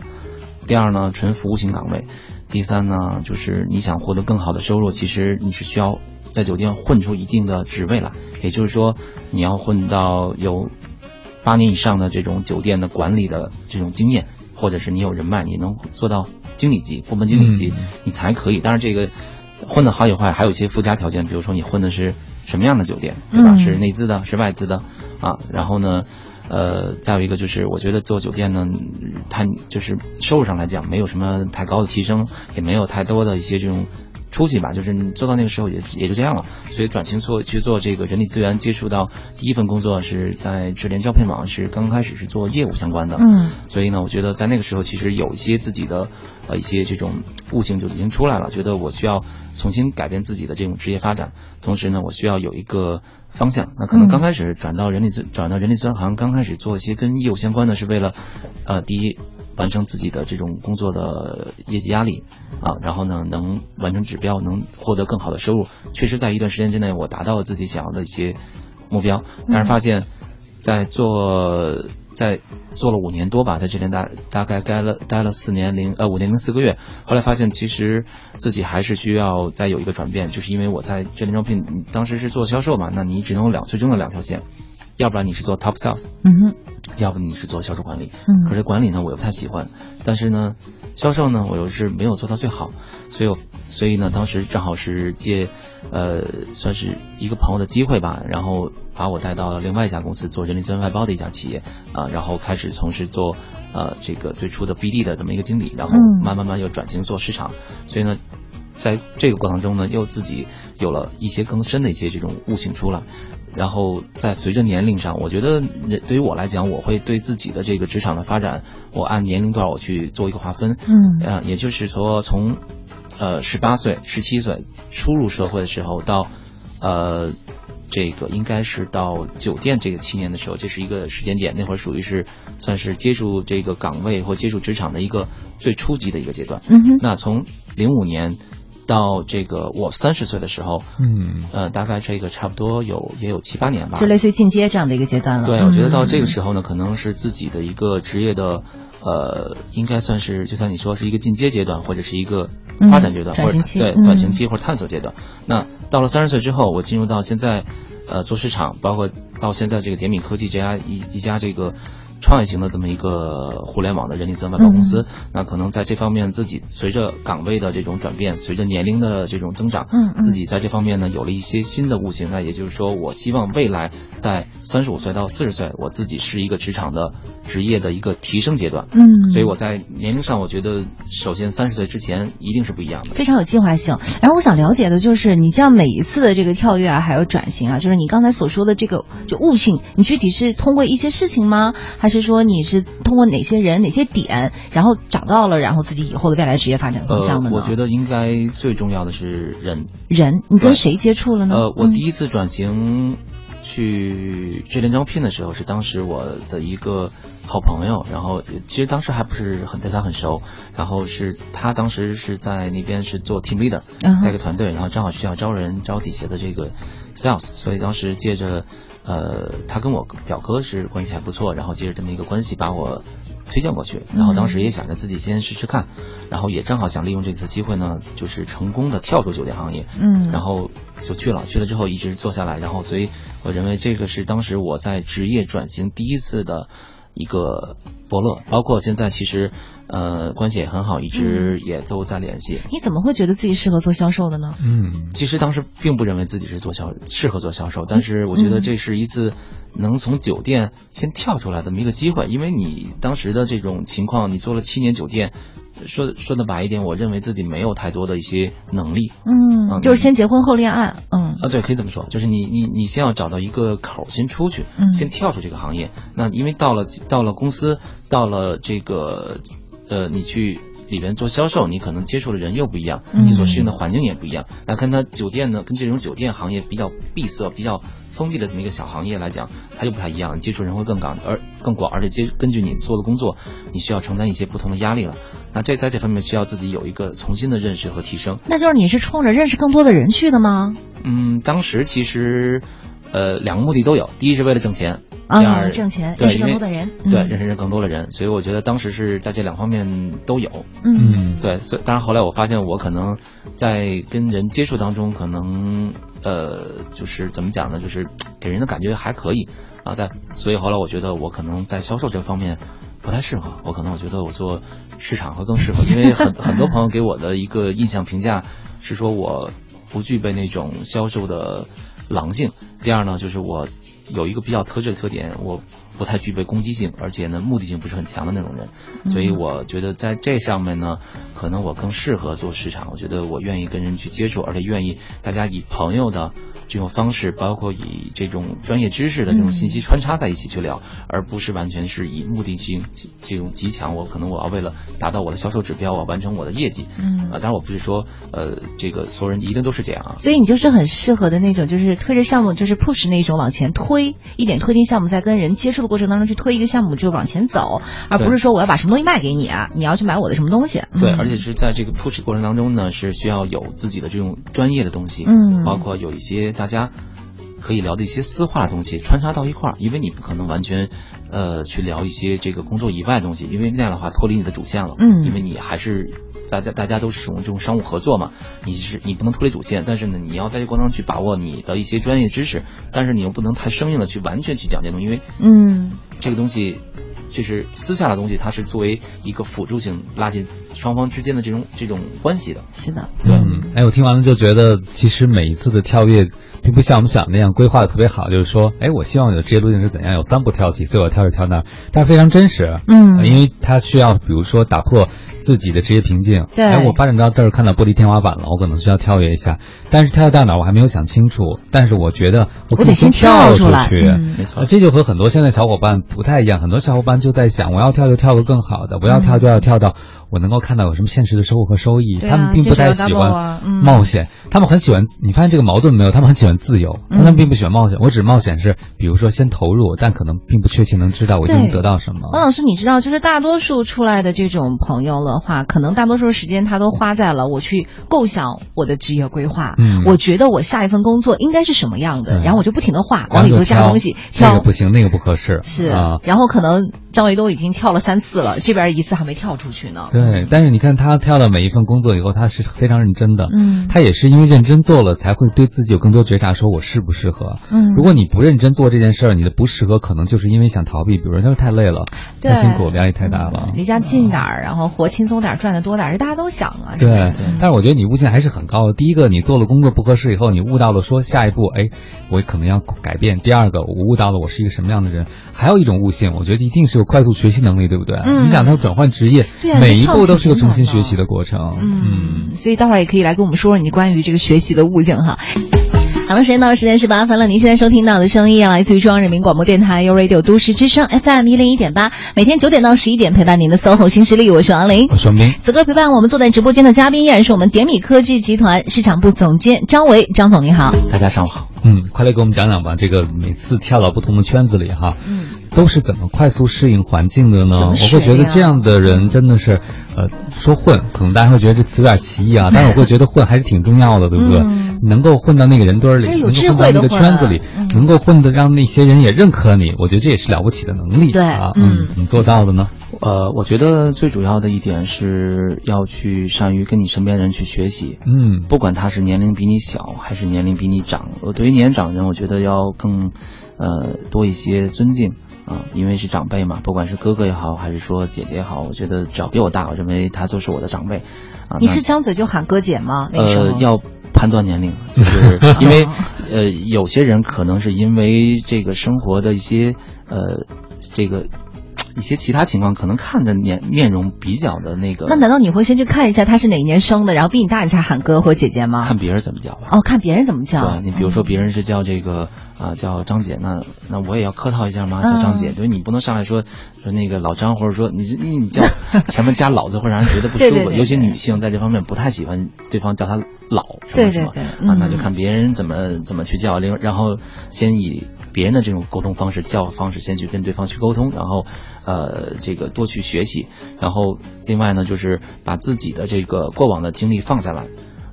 第二呢纯服务型岗位，第三呢就是你想获得更好的收入，其实你是需要在酒店混出一定的职位来，也就是说你要混到有八年以上的这种酒店的管理的这种经验，或者是你有人脉，你能做到经理级、部门经理级，你才可以。当然这个混的好与坏还有一些附加条件，比如说你混的是。什么样的酒店，对吧？是内资的，是外资的，啊，然后呢，呃，再有一个就是，我觉得做酒店呢，它就是收入上来讲，没有什么太高的提升，也没有太多的一些这种。出息吧，就是你做到那个时候也也就这样了。所以转型做去做这个人力资源，接触到第一份工作是在智联招聘网，是刚开始是做业务相关的。嗯，所以呢，我觉得在那个时候其实有一些自己的呃一些这种悟性就已经出来了，觉得我需要重新改变自己的这种职业发展，同时呢，我需要有一个方向。那可能刚开始转到人力资转到人力资源行，刚开始做一些跟业务相关的，是为了呃第一。完成自己的这种工作的业绩压力啊，然后呢，能完成指标，能获得更好的收入。确实，在一段时间之内，我达到了自己想要的一些目标。但是发现，在做在做了五年多吧，在这边大大概待了待了四年零呃五年零四个月。后来发现，其实自己还是需要再有一个转变，就是因为我在这边招聘，当时是做销售嘛，那你只能有两最终的两条线。要不然你是做 top sales，嗯哼，要不你是做销售管理，嗯，可是管理呢我又不太喜欢，但是呢，销售呢我又是没有做到最好，所以我所以呢当时正好是借，呃算是一个朋友的机会吧，然后把我带到了另外一家公司做人力资源外包的一家企业，啊，然后开始从事做呃这个最初的 BD 的这么一个经理，然后慢慢慢又转型做市场，所以呢。在这个过程中呢，又自己有了一些更深的一些这种悟性出来，然后在随着年龄上，我觉得对于我来讲，我会对自己的这个职场的发展，我按年龄段我去做一个划分，嗯，呃，也就是说从，呃，十八岁、十七岁初入社会的时候到，呃，这个应该是到酒店这个七年的时候，这是一个时间点，那会儿属于是算是接触这个岗位或接触职场的一个最初级的一个阶段，嗯哼，那从零五年。到这个我三十岁的时候，嗯，呃，大概这个差不多有也有七八年吧，就类似于进阶这样的一个阶段了。对，我觉得到这个时候呢，可能是自己的一个职业的，呃，应该算是就像你说是一个进阶阶段，或者是一个发展阶段，或者对转型期或者探索阶段。那到了三十岁之后，我进入到现在，呃，做市场，包括到现在这个点米科技这家一一家这个。创业型的这么一个互联网的人力资源外包公司，那可能在这方面自己随着岗位的这种转变，随着年龄的这种增长，嗯，自己在这方面呢有了一些新的悟性。那也就是说，我希望未来在三十五岁到四十岁，我自己是一个职场的职业的一个提升阶段。嗯，所以我在年龄上，我觉得首先三十岁之前一定是不一样的，非常有计划性。然后我想了解的就是，你这样每一次的这个跳跃啊，还有转型啊，就是你刚才所说的这个就悟性，你具体是通过一些事情吗？还还是说你是通过哪些人、哪些点，然后找到了，然后自己以后的未来职业发展方向的呢？我觉得应该最重要的是人。人，你跟谁接触了呢？呃，我第一次转型。去智联招聘的时候，是当时我的一个好朋友，然后其实当时还不是很对他很熟，然后是他当时是在那边是做 team leader，带个团队，然后正好需要招人招底下的这个 sales，所以当时借着呃他跟我表哥是关系还不错，然后借着这么一个关系把我。推荐过去，然后当时也想着自己先试试看，然后也正好想利用这次机会呢，就是成功的跳出酒店行业，嗯，然后就去了，去了之后一直做下来，然后所以我认为这个是当时我在职业转型第一次的。一个伯乐，包括现在其实，呃，关系也很好，一直也都在联系。你怎么会觉得自己适合做销售的呢？嗯，其实当时并不认为自己是做销适合做销售，但是我觉得这是一次能从酒店先跳出来这么一个机会，因为你当时的这种情况，你做了七年酒店。说说的白一点，我认为自己没有太多的一些能力，嗯，就是先结婚后恋爱，嗯，啊，对，可以这么说，就是你你你先要找到一个口先出去，先跳出这个行业。那因为到了到了公司，到了这个呃，你去里边做销售，你可能接触的人又不一样，你所适应的环境也不一样。那跟他酒店呢，跟这种酒店行业比较闭塞，比较。封闭的这么一个小行业来讲，它就不太一样，接触人会更广，而更广，而且接根据你做的工作，你需要承担一些不同的压力了。那这在这方面需要自己有一个重新的认识和提升。那就是你是冲着认识更多的人去的吗？嗯，当时其实，呃，两个目的都有，第一是为了挣钱，第二挣钱，认识更多的人，对，认识更多的人。所以我觉得当时是在这两方面都有。嗯，对，所以当然后来我发现我可能在跟人接触当中可能。呃，就是怎么讲呢？就是给人的感觉还可以啊，在所以后来我觉得我可能在销售这方面不太适合，我可能我觉得我做市场会更适合，因为很很多朋友给我的一个印象评价是说我不具备那种销售的狼性。第二呢，就是我有一个比较特质的特点，我。不太具备攻击性，而且呢，目的性不是很强的那种人，所以我觉得在这上面呢，可能我更适合做市场。我觉得我愿意跟人去接触，而且愿意大家以朋友的这种方式，包括以这种专业知识的这种信息穿插在一起去聊，而不是完全是以目的性这种极强。我可能我要为了达到我的销售指标，我要完成我的业绩。嗯，啊，当然我不是说呃，这个所有人一定都是这样啊。所以你就是很适合的那种，就是推着项目，就是 push 那种往前推，一点推进项目，再跟人接触。过程当中去推一个项目就往前走，而不是说我要把什么东西卖给你，你要去买我的什么东西。对，而且是在这个 push 过程当中呢，是需要有自己的这种专业的东西，嗯，包括有一些大家可以聊的一些私话的东西穿插到一块儿，因为你不可能完全呃去聊一些这个工作以外的东西，因为那样的话脱离你的主线了，嗯，因为你还是。大家大家都是使用这种商务合作嘛，你是你不能脱离主线，但是呢，你要在这过程中去把握你的一些专业知识，但是你又不能太生硬的去完全去讲这东西，因为嗯，这个东西就是私下的东西，它是作为一个辅助性拉近双方之间的这种这种关系的。是的，对。哎，我听完了就觉得，其实每一次的跳跃，并不像我们想那样规划的特别好，就是说，哎，我希望的职业路径是怎样，有三步跳起，所以我跳着跳那，但是非常真实。嗯，因为它需要，比如说打破。自己的职业瓶颈，对。哎，我发展到这儿看到玻璃天花板了，我可能需要跳跃一下，但是跳到哪我还没有想清楚，但是我觉得我得先跳出去，没错，这就和很多现在小伙伴不太一样，很多小伙伴就在想，我要跳就跳个更好的，不要跳就要跳到。我能够看到有什么现实的收获和收益，他们并不太喜欢冒险，他们很喜欢。你发现这个矛盾没有？他们很喜欢自由，他们并不喜欢冒险。我只冒险是，比如说先投入，但可能并不确切能知道我能得到什么。王老师，你知道，就是大多数出来的这种朋友的话，可能大多数时间他都花在了我去构想我的职业规划。嗯，我觉得我下一份工作应该是什么样的，然后我就不停的画，往里头加东西，这个不行，那个不合适。是，然后可能张维都已经跳了三次了，这边一次还没跳出去呢。对，但是你看。他跳到每一份工作以后，他是非常认真的。嗯，他也是因为认真做了，才会对自己有更多觉察，说我适不适合。嗯，如果你不认真做这件事儿，你的不适合可能就是因为想逃避，比如说他说太累了，太辛苦，压力太大了，离家近点儿，然后活轻松点儿，赚的多点儿，这大家都想啊。对，但是我觉得你悟性还是很高的。第一个，你做了工作不合适以后，你悟到了说下一步，哎，我可能要改变。第二个，我悟到了我是一个什么样的人。还有一种悟性，我觉得一定是有快速学习能力，对不对？嗯，你想他转换职业，每一步都是个重新学习的过程。嗯，所以待会儿也可以来跟我们说说你关于这个学习的悟性哈。好了，时间到了时间十八分了。您现在收听到的声音来自于中央人民广播电台 u Radio 都市之声 FM 一零一点八，每天九点到十一点陪伴您的 SOHO 新势力，我是王琳，我是王斌。此刻陪伴我们坐在直播间的嘉宾依然是我们点米科技集团市场部总监张维，张总您好，大家上午好。嗯，快来给我们讲讲吧，这个每次跳到不同的圈子里哈，嗯，都是怎么快速适应环境的呢？我会觉得这样的人真的是，呃，说混，可能大家会觉得这词有点歧义啊，但是我会觉得混还是挺重要的，对不对？能够混到那个人堆里，能够混到那个圈子里，能够混得让那些人也认可你，我觉得这也是了不起的能力。对啊，嗯，你做到的呢？呃，我觉得最主要的一点是要去善于跟你身边人去学习。嗯，不管他是年龄比你小还是年龄比你长，我对于年长人，我觉得要更，呃，多一些尊敬啊，因为是长辈嘛，不管是哥哥也好，还是说姐姐也好，我觉得只要比我大，我认为他就是我的长辈。啊，你是张嘴就喊哥姐吗？呃，要判断年龄，就是因为，呃，有些人可能是因为这个生活的一些，呃，这个。一些其他情况可能看着面面容比较的那个，那难道你会先去看一下他是哪一年生的，然后比你大你才喊哥或姐姐吗？看别人怎么叫吧。哦，看别人怎么叫。对，你比如说别人是叫这个啊叫张姐，那那我也要客套一下吗？叫张姐，对，你不能上来说说那个老张，或者说你你你叫 前面加老字会让人觉得不舒服，尤其女性在这方面不太喜欢对方叫她老什么什么啊，那就看别人怎么怎么去叫，另然后先以。别人的这种沟通方式、叫方式，先去跟对方去沟通，然后，呃，这个多去学习，然后另外呢，就是把自己的这个过往的经历放下来。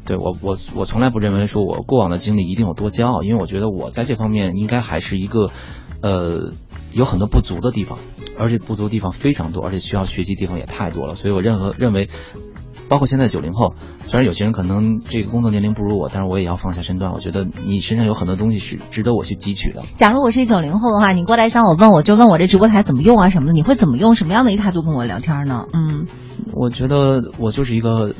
对我，我我从来不认为说我过往的经历一定有多骄傲，因为我觉得我在这方面应该还是一个，呃，有很多不足的地方，而且不足的地方非常多，而且需要学习地方也太多了，所以我任何认为。包括现在九零后，虽然有些人可能这个工作年龄不如我，但是我也要放下身段。我觉得你身上有很多东西是值得我去汲取的。假如我是九零后的话，你过来向我问，我就问我这直播台怎么用啊什么的，你会怎么用？什么样的一态度跟我聊天呢？嗯，我觉得我就是一个。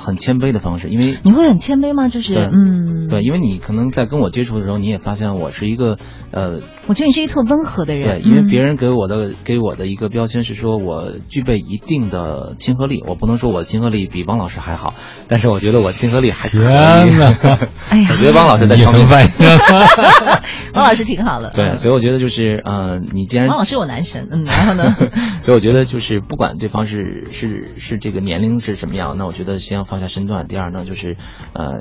很谦卑的方式，因为你会很谦卑吗？就是嗯，对，因为你可能在跟我接触的时候，你也发现我是一个呃，我觉得你是一个特温和的人。对，因为别人给我的给我的一个标签是说我具备一定的亲和力，我不能说我亲和力比汪老师还好，但是我觉得我亲和力还可以。哎呀，我觉得汪老师在这方面，汪老师挺好的。对，所以我觉得就是呃，你既然汪老师我男神，嗯，然后呢？所以我觉得就是不管对方是是是这个年龄是什么样，那我觉得先要。放下身段。第二呢，就是，呃，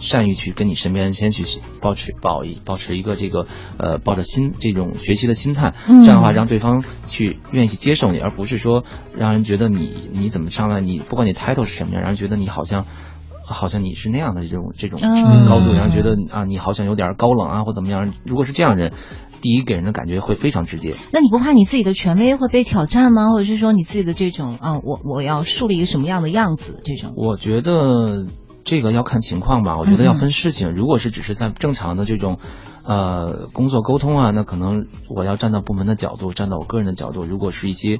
善于去跟你身边先去保持保一保持一个这个呃抱着心这种学习的心态，这样的话让对方去愿意去接受你，而不是说让人觉得你你怎么上来你不管你 title 是什么样，让人觉得你好像好像你是那样的这种这种高度，然后觉得啊你好像有点高冷啊或怎么样。如果是这样人。第一给人的感觉会非常直接。那你不怕你自己的权威会被挑战吗？或者是说你自己的这种啊，我我要树立一个什么样的样子？这种？我觉得这个要看情况吧。我觉得要分事情。如果是只是在正常的这种，呃，工作沟通啊，那可能我要站到部门的角度，站到我个人的角度。如果是一些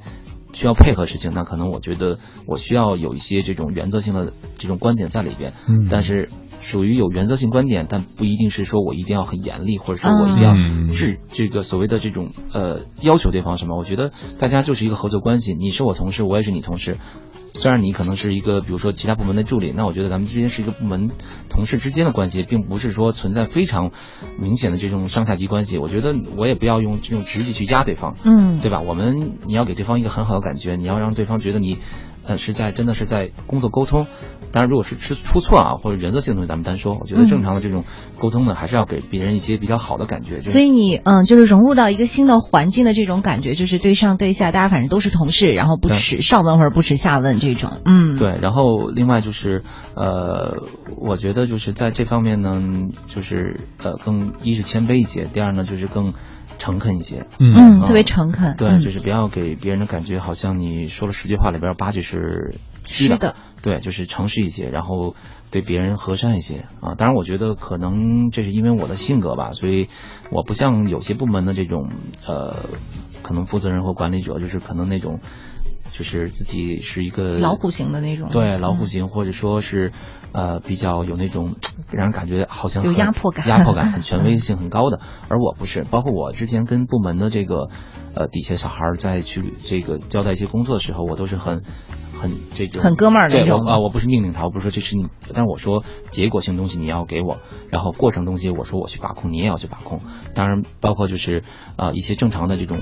需要配合事情，那可能我觉得我需要有一些这种原则性的这种观点在里边。嗯。但是。属于有原则性观点，但不一定是说我一定要很严厉，或者说我一定要治这个所谓的这种呃要求对方什么？我觉得大家就是一个合作关系，你是我同事，我也是你同事。虽然你可能是一个比如说其他部门的助理，那我觉得咱们之间是一个部门同事之间的关系，并不是说存在非常明显的这种上下级关系。我觉得我也不要用这种直接去压对方，嗯，对吧？我们你要给对方一个很好的感觉，你要让对方觉得你。呃，是在真的是在工作沟通，当然如果是出出错啊或者原则性的东西，咱们单说。我觉得正常的这种沟通呢，还是要给别人一些比较好的感觉。所以你嗯，就是融入到一个新的环境的这种感觉，就是对上对下，大家反正都是同事，然后不耻上问或者不耻下问这种。嗯，对。然后另外就是呃，我觉得就是在这方面呢，就是呃，更一是谦卑一些，第二呢就是更。诚恳一些，嗯，特别诚恳，对，就是不要给别人的感觉好像你说了十句话里边八句是虚的，对，就是诚实一些，然后对别人和善一些。啊。当然，我觉得可能这是因为我的性格吧，所以我不像有些部门的这种呃，可能负责人或管理者，就是可能那种。就是自己是一个老虎型的那种，对老虎型，或者说是，呃，比较有那种 让人感觉好像有压迫感、压迫感很权威性很高的。而我不是，包括我之前跟部门的这个，呃，底下小孩在去这个交代一些工作的时候，我都是很。很这个很哥们儿那种啊，我不是命令他，我不是说这是你，但是我说结果性东西你要给我，然后过程东西我说我去把控，你也要去把控。当然包括就是啊一些正常的这种。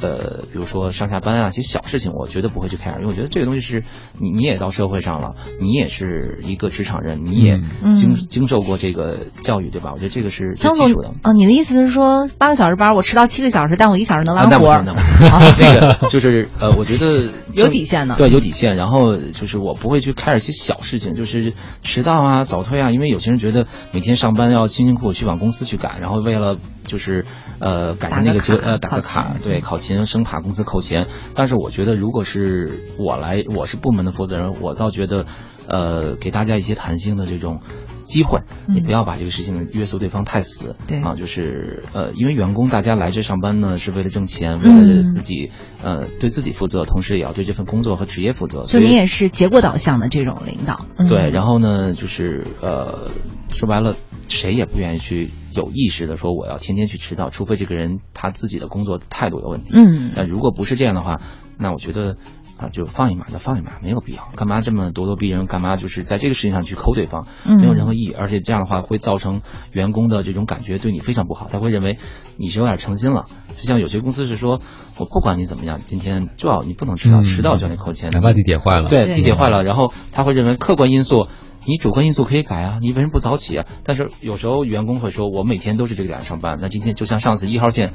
呃，比如说上下班啊，一些小事情，我绝对不会去 care，因为我觉得这个东西是你，你也到社会上了，你也是一个职场人，你也经经受过这个教育，对吧？我觉得这个是最基础的。哦，你的意思是说八个小时班，我迟到七个小时，但我一小时能完活？那不行，那不行。那个就是呃，我觉得 有底线的。对，有底线。然后就是我不会去 care 一些小事情，就是迟到啊、早退啊，因为有些人觉得每天上班要辛辛苦苦去往公司去赶，然后为了就是呃赶上那个就呃打个卡，对，考勤升卡公司扣钱，但是我觉得，如果是我来，我是部门的负责人，我倒觉得，呃，给大家一些弹性的这种机会，你不要把这个事情约束对方太死，对啊，就是呃，因为员工大家来这上班呢，是为了挣钱，为了自己，呃，对自己负责，同时也要对这份工作和职业负责。就你也是结果导向的这种领导，对，然后呢，就是呃，说白了，谁也不愿意去。有意识的说我要天天去迟到，除非这个人他自己的工作态度有问题。嗯，但如果不是这样的话，那我觉得啊，就放一马就放一马，没有必要。干嘛这么咄咄逼人？干嘛就是在这个事情上去抠对方？没有任何意义。而且这样的话会造成员工的这种感觉对你非常不好，他会认为你是有点诚心了。就像有些公司是说，我不管你怎么样，今天就要你不能迟到，迟到就要你扣钱。哪怕地铁坏了，对，地铁坏了，然后他会认为客观因素。你主观因素可以改啊，你为什么不早起啊？但是有时候员工会说，我每天都是这个点上班，那今天就像上次一号线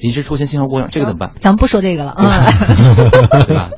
临时出现信号故障，这个怎么办？咱们不说这个了啊，对吧？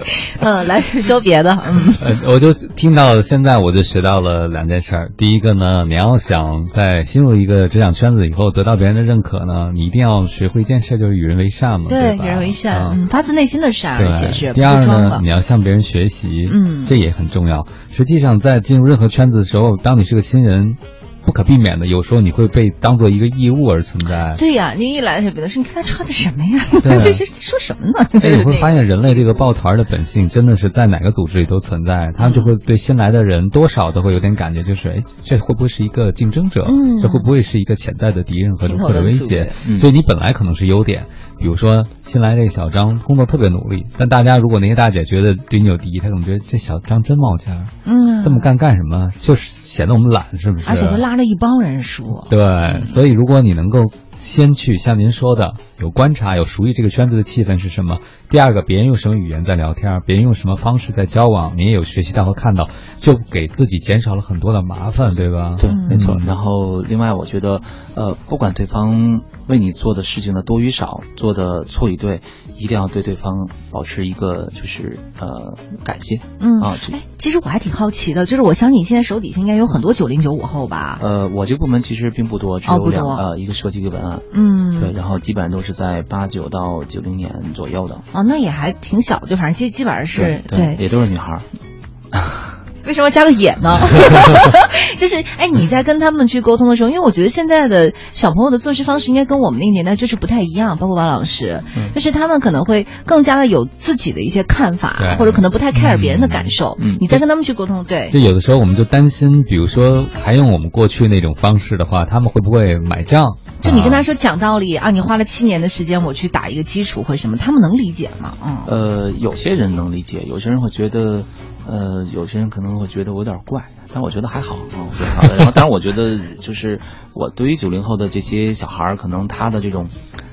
嗯，来说别的。嗯，我就听到现在，我就学到了两件事儿。第一个呢，你要想在进入一个职场圈子以后得到别人的认可呢，你一定要学会一件事，就是与人为善嘛，对与人为善，嗯，发自内心的善，而且是第二呢，你要向别人学习，嗯，这也很重要。实际上，在进入任何圈子的时候，当你是个新人。不可避免的，有时候你会被当做一个异物而存在。对呀，你一来的时候，别的说你看他穿的什么呀？这这说什么呢？哎，你会发现人类这个抱团的本性真的是在哪个组织里都存在。他们就会对新来的人多少都会有点感觉，就是哎，这会不会是一个竞争者？嗯，这会不会是一个潜在的敌人和或者威胁？所以你本来可能是优点。比如说新来这个小张工作特别努力，但大家如果那些大姐觉得对你有敌意，她可能觉得这小张真冒尖儿，嗯，这么干干什么？就是显得我们懒，是不是？而且会拉着一帮人说。对，所以如果你能够。先去像您说的，有观察，有熟悉这个圈子的气氛是什么。第二个，别人用什么语言在聊天，别人用什么方式在交往，你也有学习到和看到，就给自己减少了很多的麻烦，对吧？对，没错。然后，另外，我觉得，呃，不管对方为你做的事情的多与少，做的错与对，一定要对对方保持一个就是呃感谢。嗯啊，哎，其实我还挺好奇的，就是我相信你现在手底下应该有很多九零九五后吧？呃，我这个部门其实并不多，只有两呃一个设计一个文案。嗯，对，然后基本上都是在八九到九零年左右的。哦，那也还挺小，就反正基基本上是对，也都是女孩。为什么加个也呢？就是哎，你在跟他们去沟通的时候，因为我觉得现在的小朋友的做事方式应该跟我们那个年代就是不太一样，包括王老师，就是他们可能会更加的有自己的一些看法，或者可能不太 care 别人的感受。嗯，你在跟他们去沟通，对。就有的时候我们就担心，比如说还用我们过去那种方式的话，他们会不会买账？就你跟他说讲道理啊，你花了七年的时间我去打一个基础或什么，他们能理解吗？嗯，呃，有些人能理解，有些人会觉得。呃，有些人可能会觉得我有点怪，但我觉得还好啊，我觉得好的。然后，当然，我觉得就是我对于九零后的这些小孩儿，可能他的这种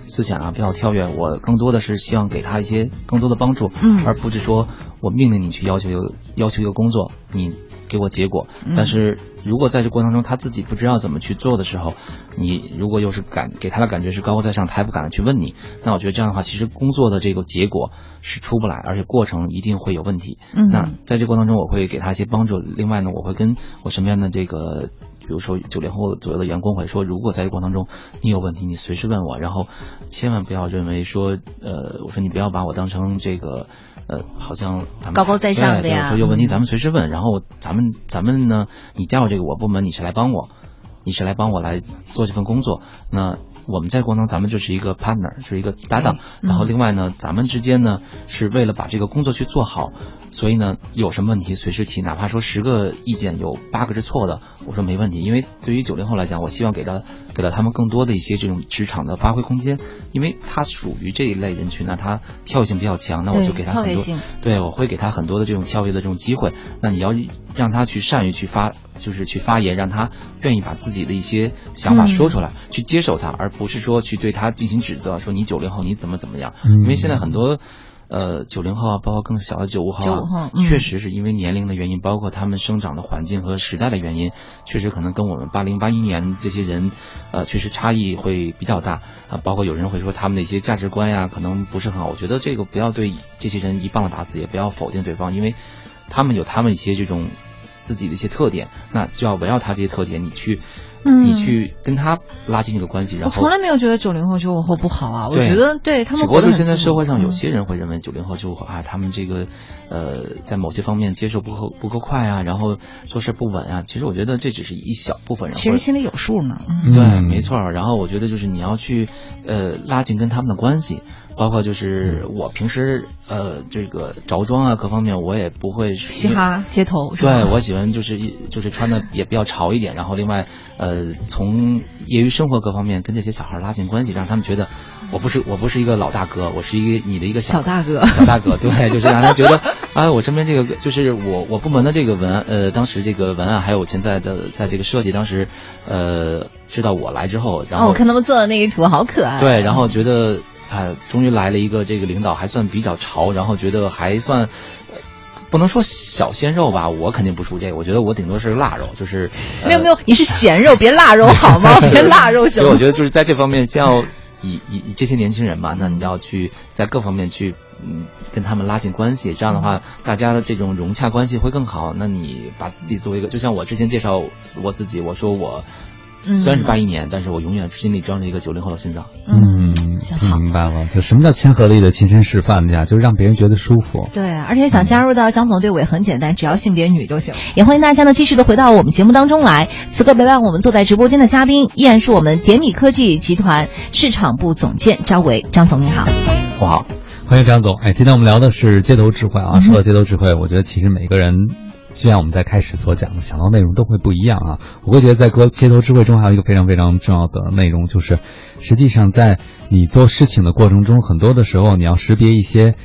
思想啊比较跳跃，我更多的是希望给他一些更多的帮助，嗯，而不是说我命令你去要求要求一个工作，你。给我结果，但是如果在这过程中他自己不知道怎么去做的时候，你如果又是感给他的感觉是高高在上，他也不敢去问你，那我觉得这样的话，其实工作的这个结果是出不来，而且过程一定会有问题。嗯那在这过程中，我会给他一些帮助。另外呢，我会跟我身边的这个，比如说九零后左右的员工会说，如果在这过程中你有问题，你随时问我，然后千万不要认为说，呃，我说你不要把我当成这个。呃，好像咱们高高在上的呀。说有问题咱们随时问，然后咱们咱们呢，你加入这个我部门，你是来帮我，你是来帮我来做这份工作。那我们在过程咱们就是一个 partner，是一个搭档。然后另外呢，咱们之间呢是为了把这个工作去做好，所以呢有什么问题随时提，哪怕说十个意见有八个是错的，我说没问题。因为对于九零后来讲，我希望给到给了他们更多的一些这种职场的发挥空间，因为他属于这一类人群，那他跳性比较强，那我就给他很多，对我会给他很多的这种跳跃的这种机会。那你要让他去善于去发。就是去发言，让他愿意把自己的一些想法说出来，去接受他，而不是说去对他进行指责，说你九零后你怎么怎么样。因为现在很多，呃，九零后啊，包括更小的九五后啊，确实是因为年龄的原因，包括他们生长的环境和时代的原因，确实可能跟我们八零八一年这些人，呃，确实差异会比较大啊。包括有人会说他们的一些价值观呀，可能不是很好。我觉得这个不要对这些人一棒子打死，也不要否定对方，因为他们有他们一些这种。自己的一些特点，那就要围绕他这些特点，你去。你去跟他拉近这个关系，然后我从来没有觉得九零后九五后不好啊，我觉得对他们。只不过就现在社会上有些人会认为九零后九五后啊，他们这个呃在某些方面接受不够不够快啊，然后做事不稳啊。其实我觉得这只是一小部分人，其实心里有数呢。对，没错。然后我觉得就是你要去呃拉近跟他们的关系，包括就是我平时呃这个着装啊各方面我也不会嘻哈街头。对，我喜欢就是就是穿的也比较潮一点，然后另外呃。呃，从业余生活各方面跟这些小孩拉近关系，让他们觉得我不是我不是一个老大哥，我是一个你的一个小大哥，小大哥，对，就是让他觉得 啊，我身边这个就是我我部门的这个文呃，当时这个文案还有我现在的在这个设计，当时呃知道我来之后，然后我看他们做的那一图好可爱，对，然后觉得啊，终于来了一个这个领导还算比较潮，然后觉得还算。不能说小鲜肉吧，我肯定不属这个。我觉得我顶多是腊肉，就是没有没有，你是咸肉，别腊肉好吗？别腊肉行。所以我觉得就是在这方面，先要以以以这些年轻人嘛，那你要去在各方面去嗯跟他们拉近关系，这样的话大家的这种融洽关系会更好。那你把自己作为一个，就像我之前介绍我自己，我说我。虽然是八一年，但是我永远心里装着一个九零后的心脏。嗯，明白了，就什么叫亲和力的亲身示范呀？就是让别人觉得舒服。对，而且想加入到张总队伍也很简单，只要性别女就行。也欢迎大家呢，继续的回到我们节目当中来。此刻陪伴我们坐在直播间的嘉宾，依然是我们点米科技集团市场部总监张伟。张总你好，我好，欢迎张总。哎，今天我们聊的是街头智慧啊。说到街头智慧，我觉得其实每个人。就像我们在开始所讲的，想到内容都会不一样啊。我会觉得在歌街头智慧中还有一个非常非常重要的内容，就是实际上在你做事情的过程中，很多的时候你要识别一些。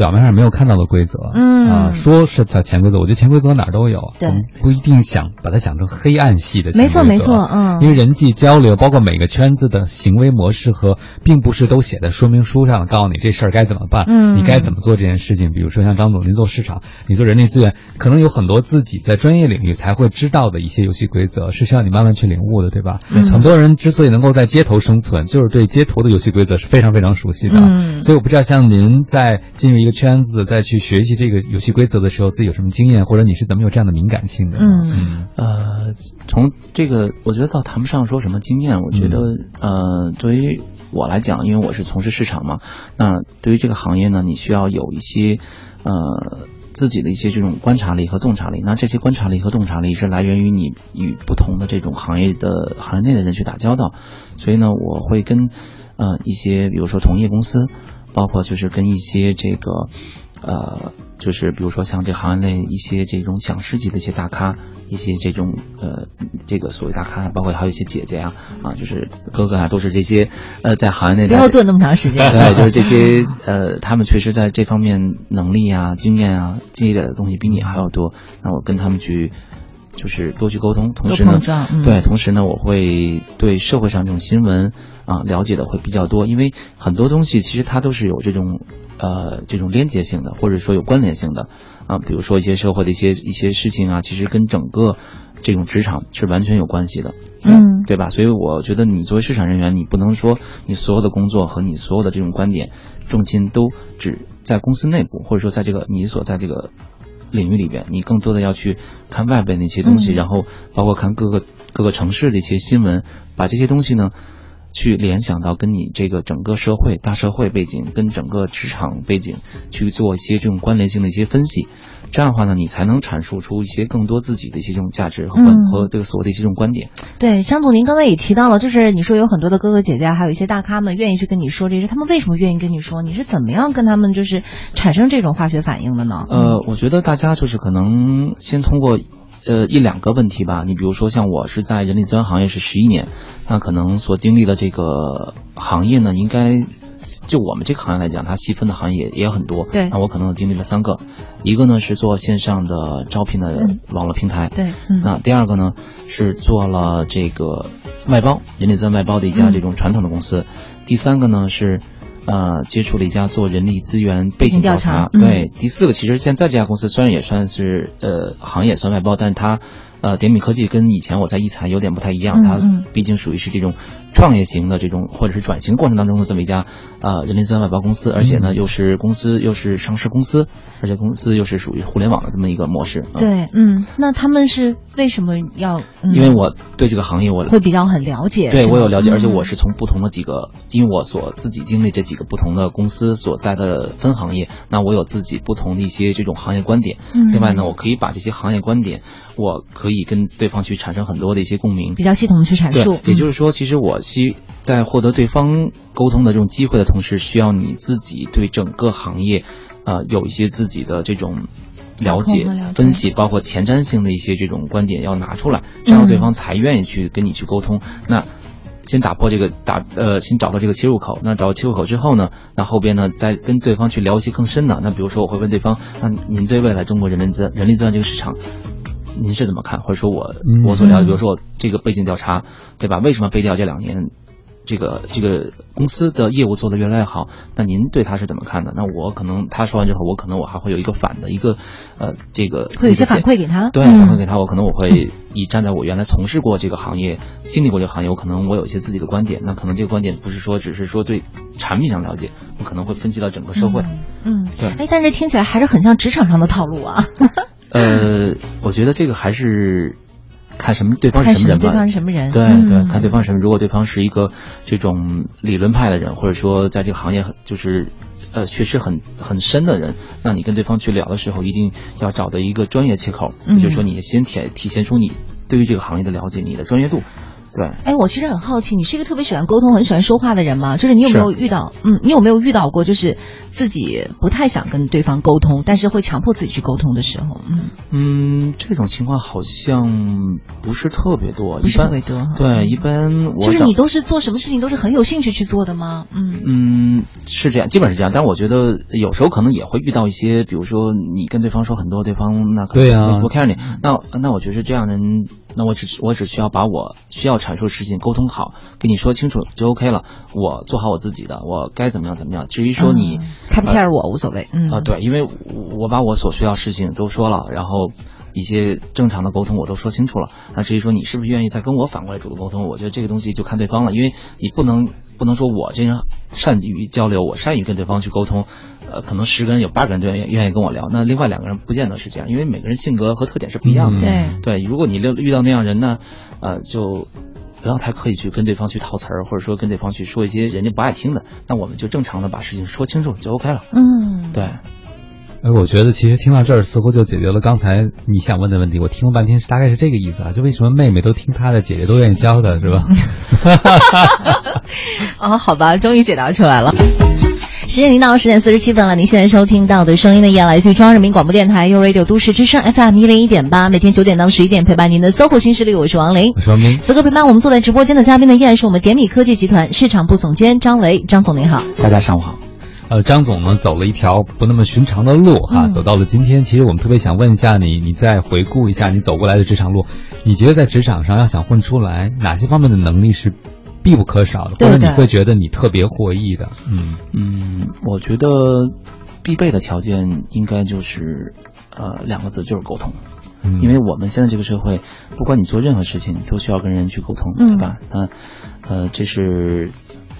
表面上没有看到的规则，嗯啊，说是叫潜规则，我觉得潜规则哪儿都有，对，不一定想把它想成黑暗系的。没错没错，嗯，因为人际交流，包括每个圈子的行为模式和，并不是都写在说明书上，告诉你这事儿该怎么办，嗯，你该怎么做这件事情。比如说像张总，您做市场，你做人力资源，可能有很多自己在专业领域才会知道的一些游戏规则，是需要你慢慢去领悟的，对吧？很多人之所以能够在街头生存，就是对街头的游戏规则是非常非常熟悉的。嗯，所以我不知道像您在进入一个圈子在。去学习这个游戏规则的时候，自己有什么经验，或者你是怎么有这样的敏感性的？嗯呃，从这个我觉得倒谈不上说什么经验，我觉得呃，对于我来讲，因为我是从事市场嘛，那对于这个行业呢，你需要有一些呃自己的一些这种观察力和洞察力。那这些观察力和洞察力是来源于你与不同的这种行业的行业内的人去打交道，所以呢，我会跟呃一些比如说同业公司，包括就是跟一些这个。呃，就是比如说像这行业内一些这种讲师级的一些大咖，一些这种呃，这个所谓大咖，包括还有一些姐姐啊，啊，就是哥哥啊，都是这些呃，在行业内不要炖那么长时间，对，就是这些呃，他们确实在这方面能力啊、经验啊积累的东西比你还要多，那我跟他们去就是多去沟通，同时呢，对，同时呢，我会对社会上这种新闻啊了解的会比较多，因为很多东西其实它都是有这种。呃，这种连接性的，或者说有关联性的，啊，比如说一些社会的一些一些事情啊，其实跟整个这种职场是完全有关系的，嗯，对吧？所以我觉得你作为市场人员，你不能说你所有的工作和你所有的这种观点重心都只在公司内部，或者说在这个你所在这个领域里边，你更多的要去看外边的一些东西，然后包括看各个各个城市的一些新闻，把这些东西呢。去联想到跟你这个整个社会大社会背景跟整个职场背景去做一些这种关联性的一些分析，这样的话呢，你才能阐述出一些更多自己的一些这种价值和观和这个所谓的一些这种观点。对，张总，您刚才也提到了，就是你说有很多的哥哥姐姐，还有一些大咖们愿意去跟你说这些，他们为什么愿意跟你说？你是怎么样跟他们就是产生这种化学反应的呢？呃，我觉得大家就是可能先通过。呃，一两个问题吧。你比如说，像我是在人力资源行业是十一年，那可能所经历的这个行业呢，应该就我们这个行业来讲，它细分的行业也很多。对。那我可能经历了三个，一个呢是做线上的招聘的网络平台。对。那第二个呢是做了这个外包，人力资源外包的一家这种传统的公司。第三个呢是。呃，接触了一家做人力资源背景调查，对。第四个，其实现在这家公司虽然也算是呃行业算外包，但是它。呃，点米科技跟以前我在一财有点不太一样，它毕竟属于是这种创业型的这种或者是转型过程当中的这么一家呃人力资源外包公司，而且呢又是公司又是上市公司，而且公司又是属于互联网的这么一个模式。对，嗯，那他们是为什么要？因为我对这个行业我会比较很了解，对我有了解，而且我是从不同的几个，因为我所自己经历这几个不同的公司所在的分行业，那我有自己不同的一些这种行业观点。另外呢，我可以把这些行业观点，我可以跟对方去产生很多的一些共鸣，比较系统的去阐述。也就是说，其实我需在获得对方沟通的这种机会的同时，需要你自己对整个行业，呃，有一些自己的这种了解、分析，包括前瞻性的一些这种观点要拿出来，这样对方才愿意去跟你去沟通。那先打破这个打呃，先找到这个切入口。那找到切入口之后呢，那后边呢，再跟对方去聊一些更深的。那比如说，我会问对方，那您对未来中国人力资人力资源这个市场？您是怎么看？或者说我我所了解，比如说我这个背景调查，对吧？为什么背调这两年，这个这个公司的业务做得越来越好？那您对他是怎么看的？那我可能他说完之后，我可能我还会有一个反的一个，呃，这个会有些反馈给他，对，反馈给他，我可能我会以站在我原来从事过这个行业，经历过这个行业，我可能我有一些自己的观点。那可能这个观点不是说只是说对产品上了解，我可能会分析到整个社会。嗯，对。哎，但是听起来还是很像职场上的套路啊。呃，我觉得这个还是看什么对方是什么人吧。对方是什么人？对对，看对方什么。如果对方是一个这种理论派的人，或者说在这个行业就是呃学识很很深的人，那你跟对方去聊的时候，一定要找到一个专业切口，也就是说，你先体体现出你对于这个行业的了解，你的专业度。对，哎，我其实很好奇，你是一个特别喜欢沟通、很喜欢说话的人吗？就是你有没有遇到，嗯，你有没有遇到过，就是自己不太想跟对方沟通，但是会强迫自己去沟通的时候？嗯嗯，这种情况好像不是特别多，不是特别多。对，一般我就是你都是做什么事情都是很有兴趣去做的吗？嗯嗯，是这样，基本是这样。但我觉得有时候可能也会遇到一些，比如说你跟对方说很多，对方那对呀，不 care 你，那那我觉得这样人。那我只我只需要把我需要阐述的事情沟通好，跟你说清楚就 OK 了。我做好我自己的，我该怎么样怎么样。至于说你看不看我无所谓。嗯啊，对，因为我把我所需要事情都说了，然后一些正常的沟通我都说清楚了。那至于说你是不是愿意再跟我反过来主动沟通，我觉得这个东西就看对方了。因为你不能不能说我这人善于交流，我善于跟对方去沟通。呃，可能十个人有八个人都愿愿意跟我聊，那另外两个人不见得是这样，因为每个人性格和特点是不一样的。对对，如果你遇遇到那样人呢，呃，就不要太刻意去跟对方去套词儿，或者说跟对方去说一些人家不爱听的，那我们就正常的把事情说清楚就 OK 了。嗯，对。哎，我觉得其实听到这儿似乎就解决了刚才你想问的问题。我听了半天是大概是这个意思啊，就为什么妹妹都听她的，姐姐都愿意教她，是吧？哦，好吧，终于解答出来了。时间已经到十点四十七分了，您现在收听到的声音呢，依然来自于中央人民广播电台 u Radio 都市之声 FM 一零一点八，每天九点到十一点陪伴您的 SOHO 新势力，我是王琳，我是王明。此刻陪伴我们坐在直播间的嘉宾呢，依然是我们点米科技集团市场部总监张雷，张总您好，大家上午好。呃，张总呢走了一条不那么寻常的路哈，走到了今天。其实我们特别想问一下你，你再回顾一下你走过来的职场路，你觉得在职场上要想混出来，哪些方面的能力是？必不可少的，或者你会觉得你特别获益的，嗯嗯，我觉得必备的条件应该就是呃两个字，就是沟通。嗯，因为我们现在这个社会，不管你做任何事情，你都需要跟人去沟通，对吧？那呃，这是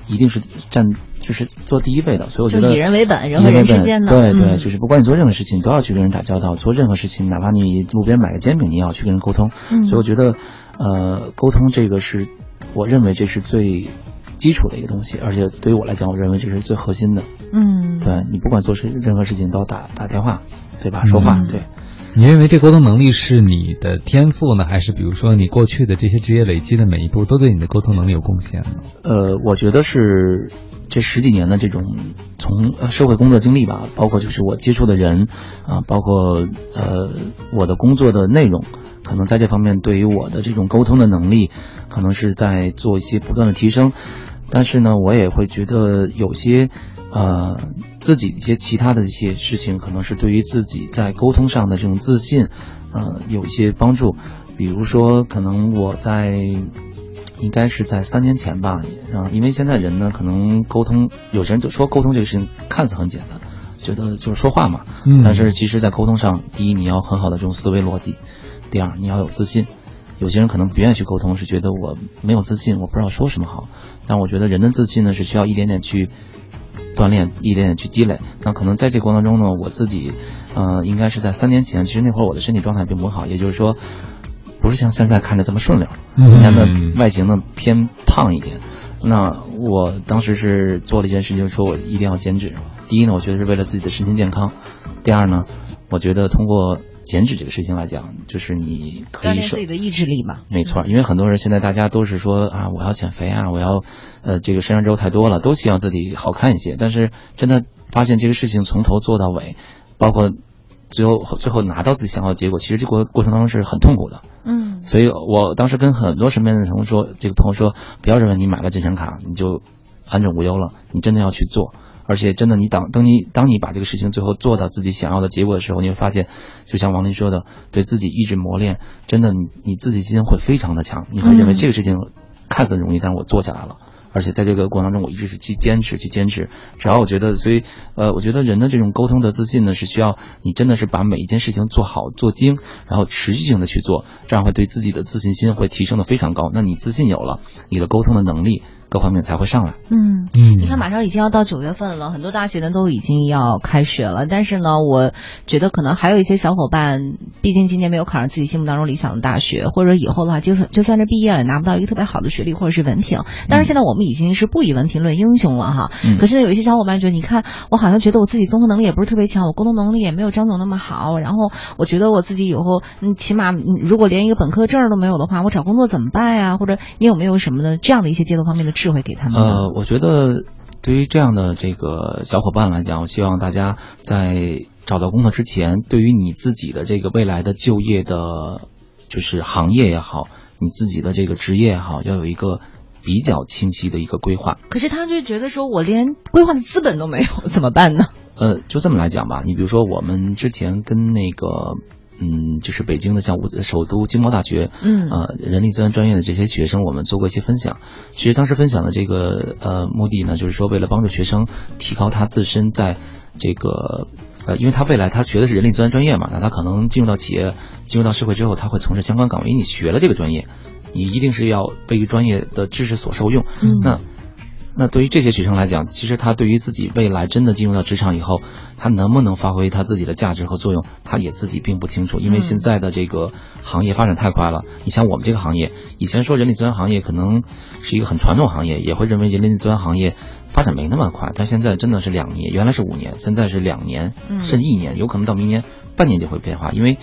一定是占就是做第一位的，所以我觉得以人为本，人和人之间的，对对，就是不管你做任何事情，都要去跟人打交道。做任何事情，哪怕你路边买个煎饼，你也要去跟人沟通。所以我觉得，呃，沟通这个是。我认为这是最基础的一个东西，而且对于我来讲，我认为这是最核心的。嗯，对你不管做事任何事情都要打打电话，对吧？说话，对。你认为这沟通能力是你的天赋呢，还是比如说你过去的这些职业累积的每一步都对你的沟通能力有贡献呢？呃，我觉得是这十几年的这种从社会工作经历吧，包括就是我接触的人啊，包括呃我的工作的内容，可能在这方面对于我的这种沟通的能力，可能是在做一些不断的提升。但是呢，我也会觉得有些。呃，自己一些其他的一些事情，可能是对于自己在沟通上的这种自信，呃，有一些帮助。比如说，可能我在应该是在三年前吧，啊，因为现在人呢，可能沟通，有些人就说沟通这个事情看似很简单，觉得就是说话嘛。嗯。但是其实，在沟通上，第一，你要很好的这种思维逻辑；第二，你要有自信。有些人可能不愿意去沟通，是觉得我没有自信，我不知道说什么好。但我觉得人的自信呢，是需要一点点去。锻炼一点点去积累，那可能在这过程中呢，我自己，呃，应该是在三年前，其实那会儿我的身体状态并不好，也就是说，不是像现在看着这么顺溜，以前的外形呢偏胖一点。那我当时是做了一件事情，说我一定要减脂。第一呢，我觉得是为了自己的身心健康；第二呢，我觉得通过。减脂这个事情来讲，就是你可以自己的意志力嘛。没错，因为很多人现在大家都是说啊，我要减肥啊，我要，呃，这个身上肉太多了，都希望自己好看一些。但是真的发现这个事情从头做到尾，包括最后最后拿到自己想要的结果，其实这个过程当中是很痛苦的。嗯。所以我当时跟很多身边的朋友说，这个朋友说，不要认为你买了健身卡你就安枕无忧了，你真的要去做。而且真的，你当等你当你把这个事情最后做到自己想要的结果的时候，你会发现，就像王林说的，对自己意志磨练，真的你你自己心会非常的强，你会认为这个事情看似容易，但是我做下来了。而且在这个过程当中，我一直是去坚持，去坚持。只要我觉得，所以，呃，我觉得人的这种沟通的自信呢，是需要你真的是把每一件事情做好、做精，然后持续性的去做，这样会对自己的自信心会提升的非常高。那你自信有了，你的沟通的能力各方面才会上来。嗯嗯，你看，马上已经要到九月份了，很多大学呢都已经要开学了。但是呢，我觉得可能还有一些小伙伴，毕竟今年没有考上自己心目当中理想的大学，或者以后的话，就算就算是毕业了，拿不到一个特别好的学历或者是文凭。但是现在我们。已经是不以文凭论英雄了哈，可是有一些小伙伴觉得，你看我好像觉得我自己综合能力也不是特别强，我沟通能力也没有张总那么好，然后我觉得我自己以后，嗯，起码如果连一个本科证都没有的话，我找工作怎么办呀？或者你有没有什么的这样的一些阶段方面的智慧给他们？呃，我觉得对于这样的这个小伙伴来讲，我希望大家在找到工作之前，对于你自己的这个未来的就业的，就是行业也好，你自己的这个职业也好，要有一个。比较清晰的一个规划，可是他就觉得说，我连规划的资本都没有，怎么办呢？呃，就这么来讲吧，你比如说，我们之前跟那个，嗯，就是北京的像首都经贸大学，嗯，呃，人力资源专业的这些学生，我们做过一些分享。其实当时分享的这个呃目的呢，就是说为了帮助学生提高他自身在这个，呃，因为他未来他学的是人力资源专业嘛，那他可能进入到企业、进入到社会之后，他会从事相关岗位。因为你学了这个专业。你一定是要被专业的知识所受用。嗯那，那对于这些学生来讲，其实他对于自己未来真的进入到职场以后，他能不能发挥他自己的价值和作用，他也自己并不清楚。因为现在的这个行业发展太快了。你像我们这个行业，以前说人力资源行业可能是一个很传统行业，也会认为人力资源行业发展没那么快。但现在真的是两年，原来是五年，现在是两年，甚至一年，有可能到明年半年就会变化，因为。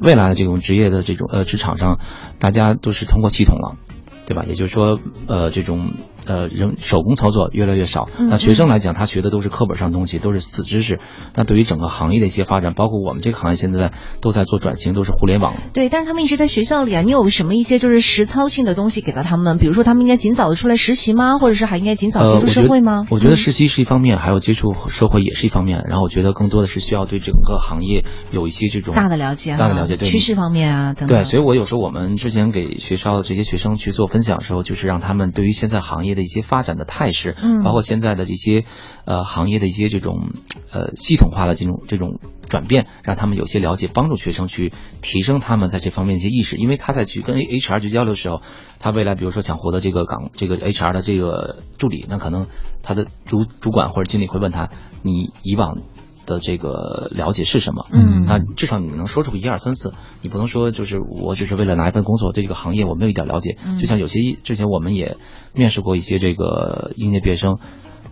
未来的这种职业的这种呃职场上，大家都是通过系统了。对吧？也就是说，呃，这种呃人手工操作越来越少。那学生来讲，他学的都是课本上东西，都是死知识。那对于整个行业的一些发展，包括我们这个行业现在都在做转型，都是互联网。对，但是他们一直在学校里啊。你有什么一些就是实操性的东西给到他们？比如说，他们应该尽早的出来实习吗？或者是还应该尽早接触社会吗？我觉得实习是一方面，还有接触社会也是一方面。然后我觉得更多的是需要对整个行业有一些这种大的了解，大的了解，对趋势方面啊等等。对，所以我有时候我们之前给学校的这些学生去做。分享的时候，就是让他们对于现在行业的一些发展的态势，嗯，包括现在的这些，呃，行业的一些这种，呃，系统化的这种这种转变，让他们有些了解，帮助学生去提升他们在这方面的一些意识。因为他在去跟 H R 去交流的时候，他未来比如说想获得这个岗，这个 H R 的这个助理，那可能他的主主管或者经理会问他，你以往的这个了解是什么。嗯，那至少你能说出个一二三四，你不能说就是我只是为了拿一份工作，对这个行业我没有一点了解。就像有些之前我们也面试过一些这个应届毕业生。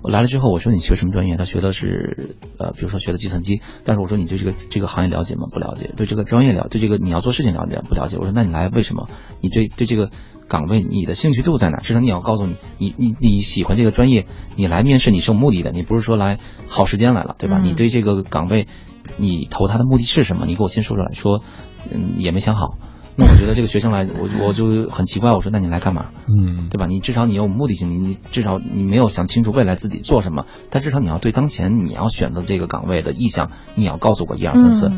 我来了之后，我说你学什么专业？他学的是，呃，比如说学的计算机。但是我说你对这个这个行业了解吗？不了解。对这个专业了，对这个你要做事情了解不了解？我说那你来为什么？你对对这个岗位你的兴趣度在哪？至少你要告诉你，你你你喜欢这个专业，你来面试你是有目的的，你不是说来耗时间来了，对吧？你对这个岗位，你投他的目的是什么？你给我先说出来。说，嗯，也没想好。那我觉得这个学生来，我我就很奇怪，我说那你来干嘛？嗯，对吧？你至少你有目的性，你你至少你没有想清楚未来自己做什么，但至少你要对当前你要选择这个岗位的意向，你要告诉我一二三四。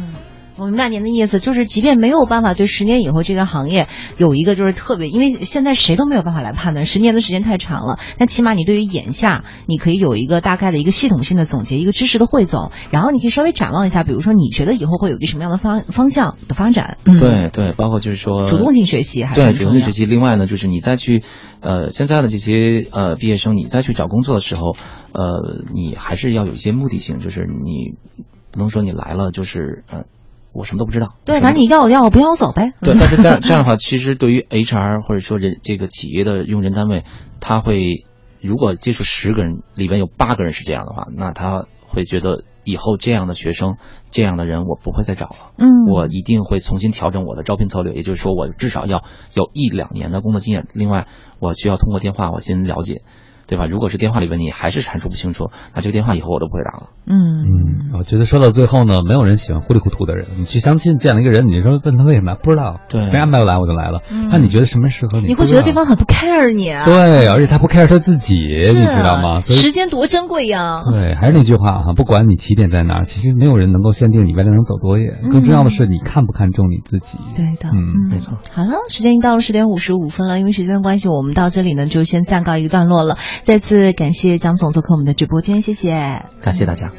我明白您的意思，就是即便没有办法对十年以后这个行业有一个就是特别，因为现在谁都没有办法来判断，十年的时间太长了。但起码你对于眼下，你可以有一个大概的一个系统性的总结，一个知识的汇总，然后你可以稍微展望一下，比如说你觉得以后会有一个什么样的方方向的发展？对对，包括就是说主动性学习，还对主动性学习。另外呢，就是你再去呃现在的这些呃毕业生，你再去找工作的时候，呃，你还是要有一些目的性，就是你不能说你来了就是呃。我什么都不知道。对，反正你要我要我不要我走呗。对，但是这样 这样的话，其实对于 HR 或者说人这个企业的用人单位，他会如果接触十个人里边有八个人是这样的话，那他会觉得以后这样的学生这样的人我不会再找了。嗯，我一定会重新调整我的招聘策略，也就是说我至少要有一两年的工作经验。另外，我需要通过电话我先了解。对吧？如果是电话里边你还是阐述不清楚，那这个电话以后我都不会打了。嗯嗯，我觉得说到最后呢，没有人喜欢糊里糊涂的人。你去相亲见了一个人，你说问他为什么，不知道，对，没安排我来我就来了。那你觉得什么适合你？你会觉得对方很不 care 你啊？对，而且他不 care 他自己，你知道吗？时间多珍贵呀！对，还是那句话哈，不管你起点在哪儿，其实没有人能够限定你未来能走多远。更重要的是，你看不看重你自己？对的，嗯，没错。好了，时间已经到了十点五十五分了，因为时间的关系，我们到这里呢就先暂告一个段落了。再次感谢。张总做客我们的直播间，谢谢，感谢大家。